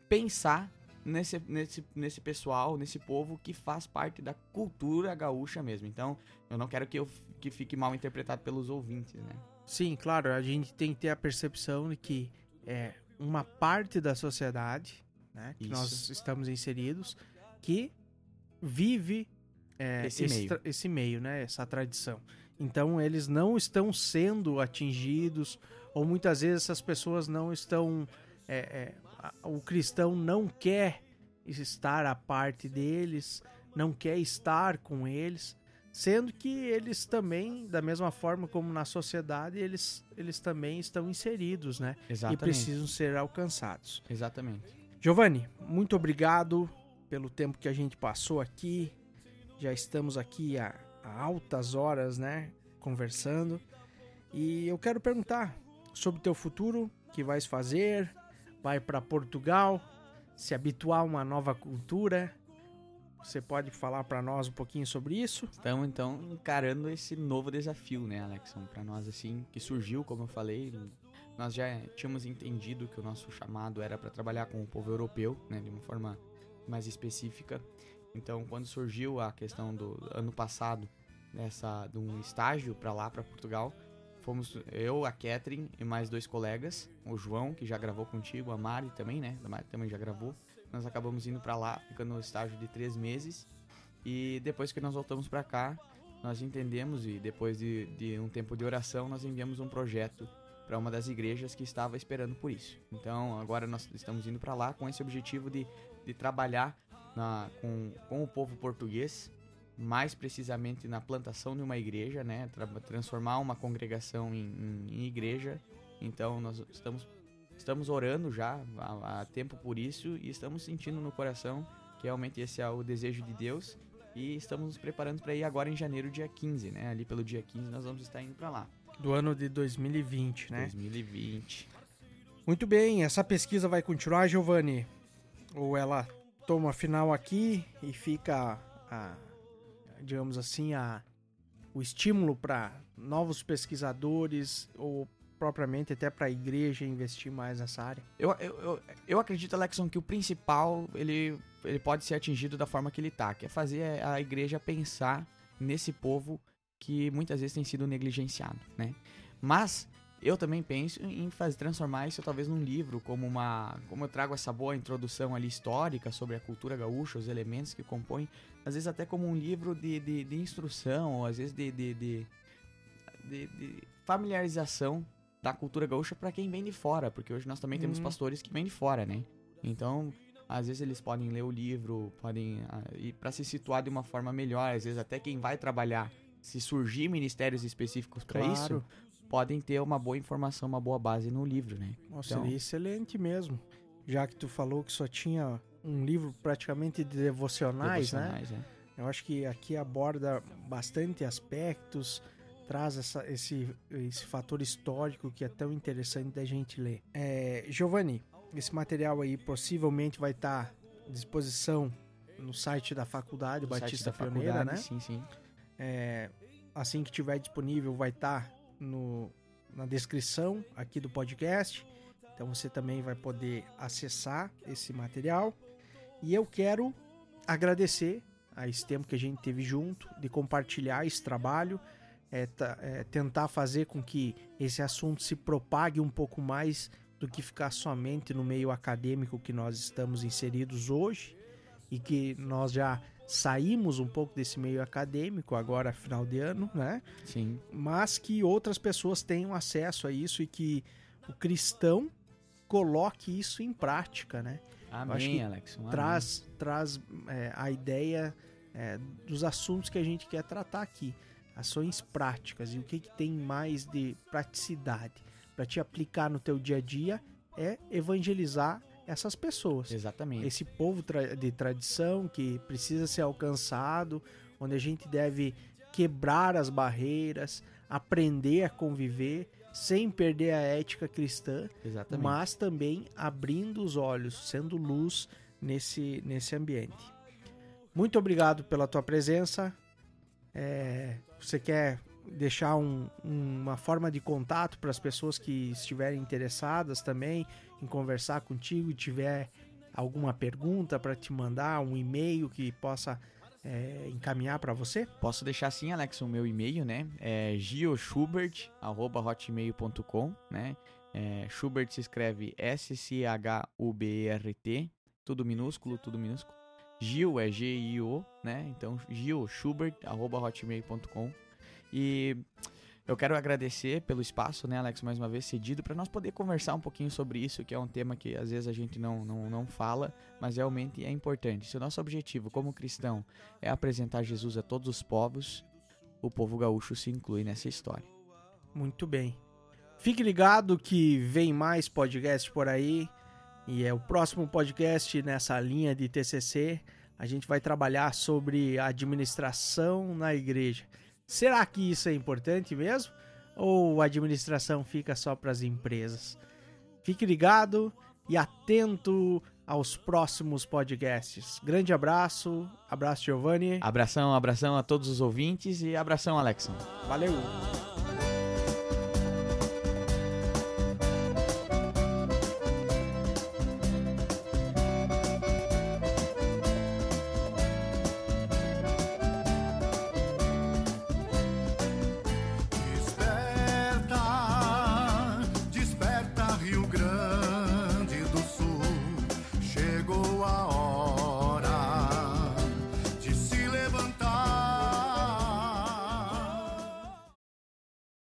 pensar nesse, nesse, nesse pessoal, nesse povo que faz parte da cultura gaúcha mesmo. Então, eu não quero que eu que fique mal interpretado pelos ouvintes, né? Sim, claro, a gente tem que ter a percepção de que é uma parte da sociedade, né, que Isso. nós estamos inseridos, que vive é, Esse esse, meio. esse meio, né, essa tradição. Então eles não estão sendo atingidos, ou muitas vezes essas pessoas não estão. é, é, o cristão não quer estar à parte deles, não quer estar com eles. Sendo que eles também, da mesma forma como na sociedade, eles, eles também estão inseridos, né? E Exatamente. precisam ser alcançados. Exatamente. Giovanni, muito obrigado pelo tempo que a gente passou aqui. Já estamos aqui há, há altas horas, né? Conversando. E eu quero perguntar sobre o teu futuro, o que vais fazer? Vai para Portugal? Se habituar a uma nova cultura? Você pode falar para nós um pouquinho sobre isso? Estamos então encarando esse novo desafio, né, Alexson? Para nós assim, que surgiu, como eu falei, nós já tínhamos entendido que o nosso chamado era para trabalhar com o povo europeu, né, de uma forma mais específica. Então, quando surgiu a questão do ano passado dessa de um estágio para lá, para Portugal, fomos eu, a Catherine e mais dois colegas, o João que já gravou contigo, a Mari também, né? A Mari também já gravou. Nós acabamos indo para lá, ficando no estágio de três meses. E depois que nós voltamos para cá, nós entendemos e depois de, de um tempo de oração, nós enviamos um projeto para uma das igrejas que estava esperando por isso. Então, agora nós estamos indo para lá com esse objetivo de, de trabalhar na, com, com o povo português, mais precisamente na plantação de uma igreja, né? Tra- transformar uma congregação em, em- em igreja. Então, nós estamos, estamos orando já há, há tempo por isso e estamos sentindo no coração que realmente esse é o desejo de Deus. E estamos nos preparando para ir agora em janeiro, dia 15, né? Ali pelo dia 15 nós vamos estar indo para lá. Do ano de 2020, né? 2020. Muito bem, essa pesquisa vai continuar, Giovanni? Ou ela toma final aqui e fica, a, digamos assim, a, o estímulo para novos pesquisadores ou propriamente até para a igreja investir mais nessa área? Eu, eu, eu, eu acredito, Alexson, que o principal ele, ele pode ser atingido da forma que ele tá, que é fazer a igreja pensar nesse povo que muitas vezes tem sido negligenciado, né? Mas eu também penso em fazer transformar isso talvez num livro, como uma, como eu trago essa boa introdução ali histórica sobre a cultura gaúcha, os elementos que compõem, às vezes até como um livro de, de, de instrução, ou às vezes de, de, de, de- de familiarização da cultura gaúcha para quem vem de fora, porque hoje nós também temos Uhum. pastores que vêm de fora, né? Então, às vezes eles podem ler o livro, podem ah, ir para se situar de uma forma melhor, às vezes até quem vai trabalhar, se surgir ministérios específicos para isso, podem ter uma boa informação, uma boa base no livro, né? Nossa, Então- seria excelente mesmo. Já que tu falou que só tinha um livro praticamente de devocionais? Devocionais, né? Eu acho que aqui aborda bastante aspectos, traz essa- esse, esse fator histórico que é tão interessante da gente ler. É, Giovanni, esse material aí possivelmente vai estar à disposição no site da faculdade No Batista da Pioneira, faculdade, né? Sim, sim. É, assim que tiver disponível, vai estar no, na descrição aqui do podcast. Então você também vai poder acessar esse material. E eu quero agradecer a esse tempo que a gente teve junto, de compartilhar esse trabalho, é, é, tentar fazer com que esse assunto se propague um pouco mais do que ficar somente no meio acadêmico que nós estamos inseridos hoje e que nós já saímos um pouco desse meio acadêmico agora final de ano, né? Sim. Mas que outras pessoas tenham acesso a isso e que o cristão coloque isso em prática, né? Acho que Amém, Alex. amém. Traz, traz é, a ideia é, dos assuntos que a gente quer tratar aqui, ações práticas e o que, que tem mais de praticidade para te aplicar no teu dia a dia é evangelizar essas pessoas Exatamente. esse povo de tradição que precisa ser alcançado, onde a gente deve quebrar as barreiras, aprender a conviver sem perder a ética cristã, Exatamente. mas também abrindo os olhos, sendo luz nesse, nesse ambiente. Muito obrigado pela tua presença. É, você quer deixar um- uma forma de contato para as pessoas que estiverem interessadas também em conversar contigo e tiver alguma pergunta para te mandar, um e-mail que possa é, encaminhar para você? Posso deixar sim, Alex, o meu e-mail, né? É gioschubert.hotmail.com, né? É, Schubert se escreve S-C-H-U-B-E-R-T, tudo minúsculo, tudo minúsculo. Gil é G-I-O, né? Então, gioschubert.hotmail.com. E eu quero agradecer pelo espaço, né, Alex, mais uma vez cedido, para nós poder conversar um pouquinho sobre isso, que é um tema que às vezes a gente não, não, não fala, mas realmente é importante. Se o nosso objetivo como cristão é apresentar Jesus a todos os povos, o povo gaúcho se inclui nessa história. Muito bem. Fique ligado que vem mais podcast por aí. E é o próximo podcast nessa linha de TCC. A gente vai trabalhar sobre administração na igreja. Será que isso é importante mesmo? Ou a administração fica só para as empresas? Fique ligado e atento aos próximos podcasts. Grande abraço, abraço Giovanni, Abração, abração a todos os ouvintes e abração, Alexson. valeu!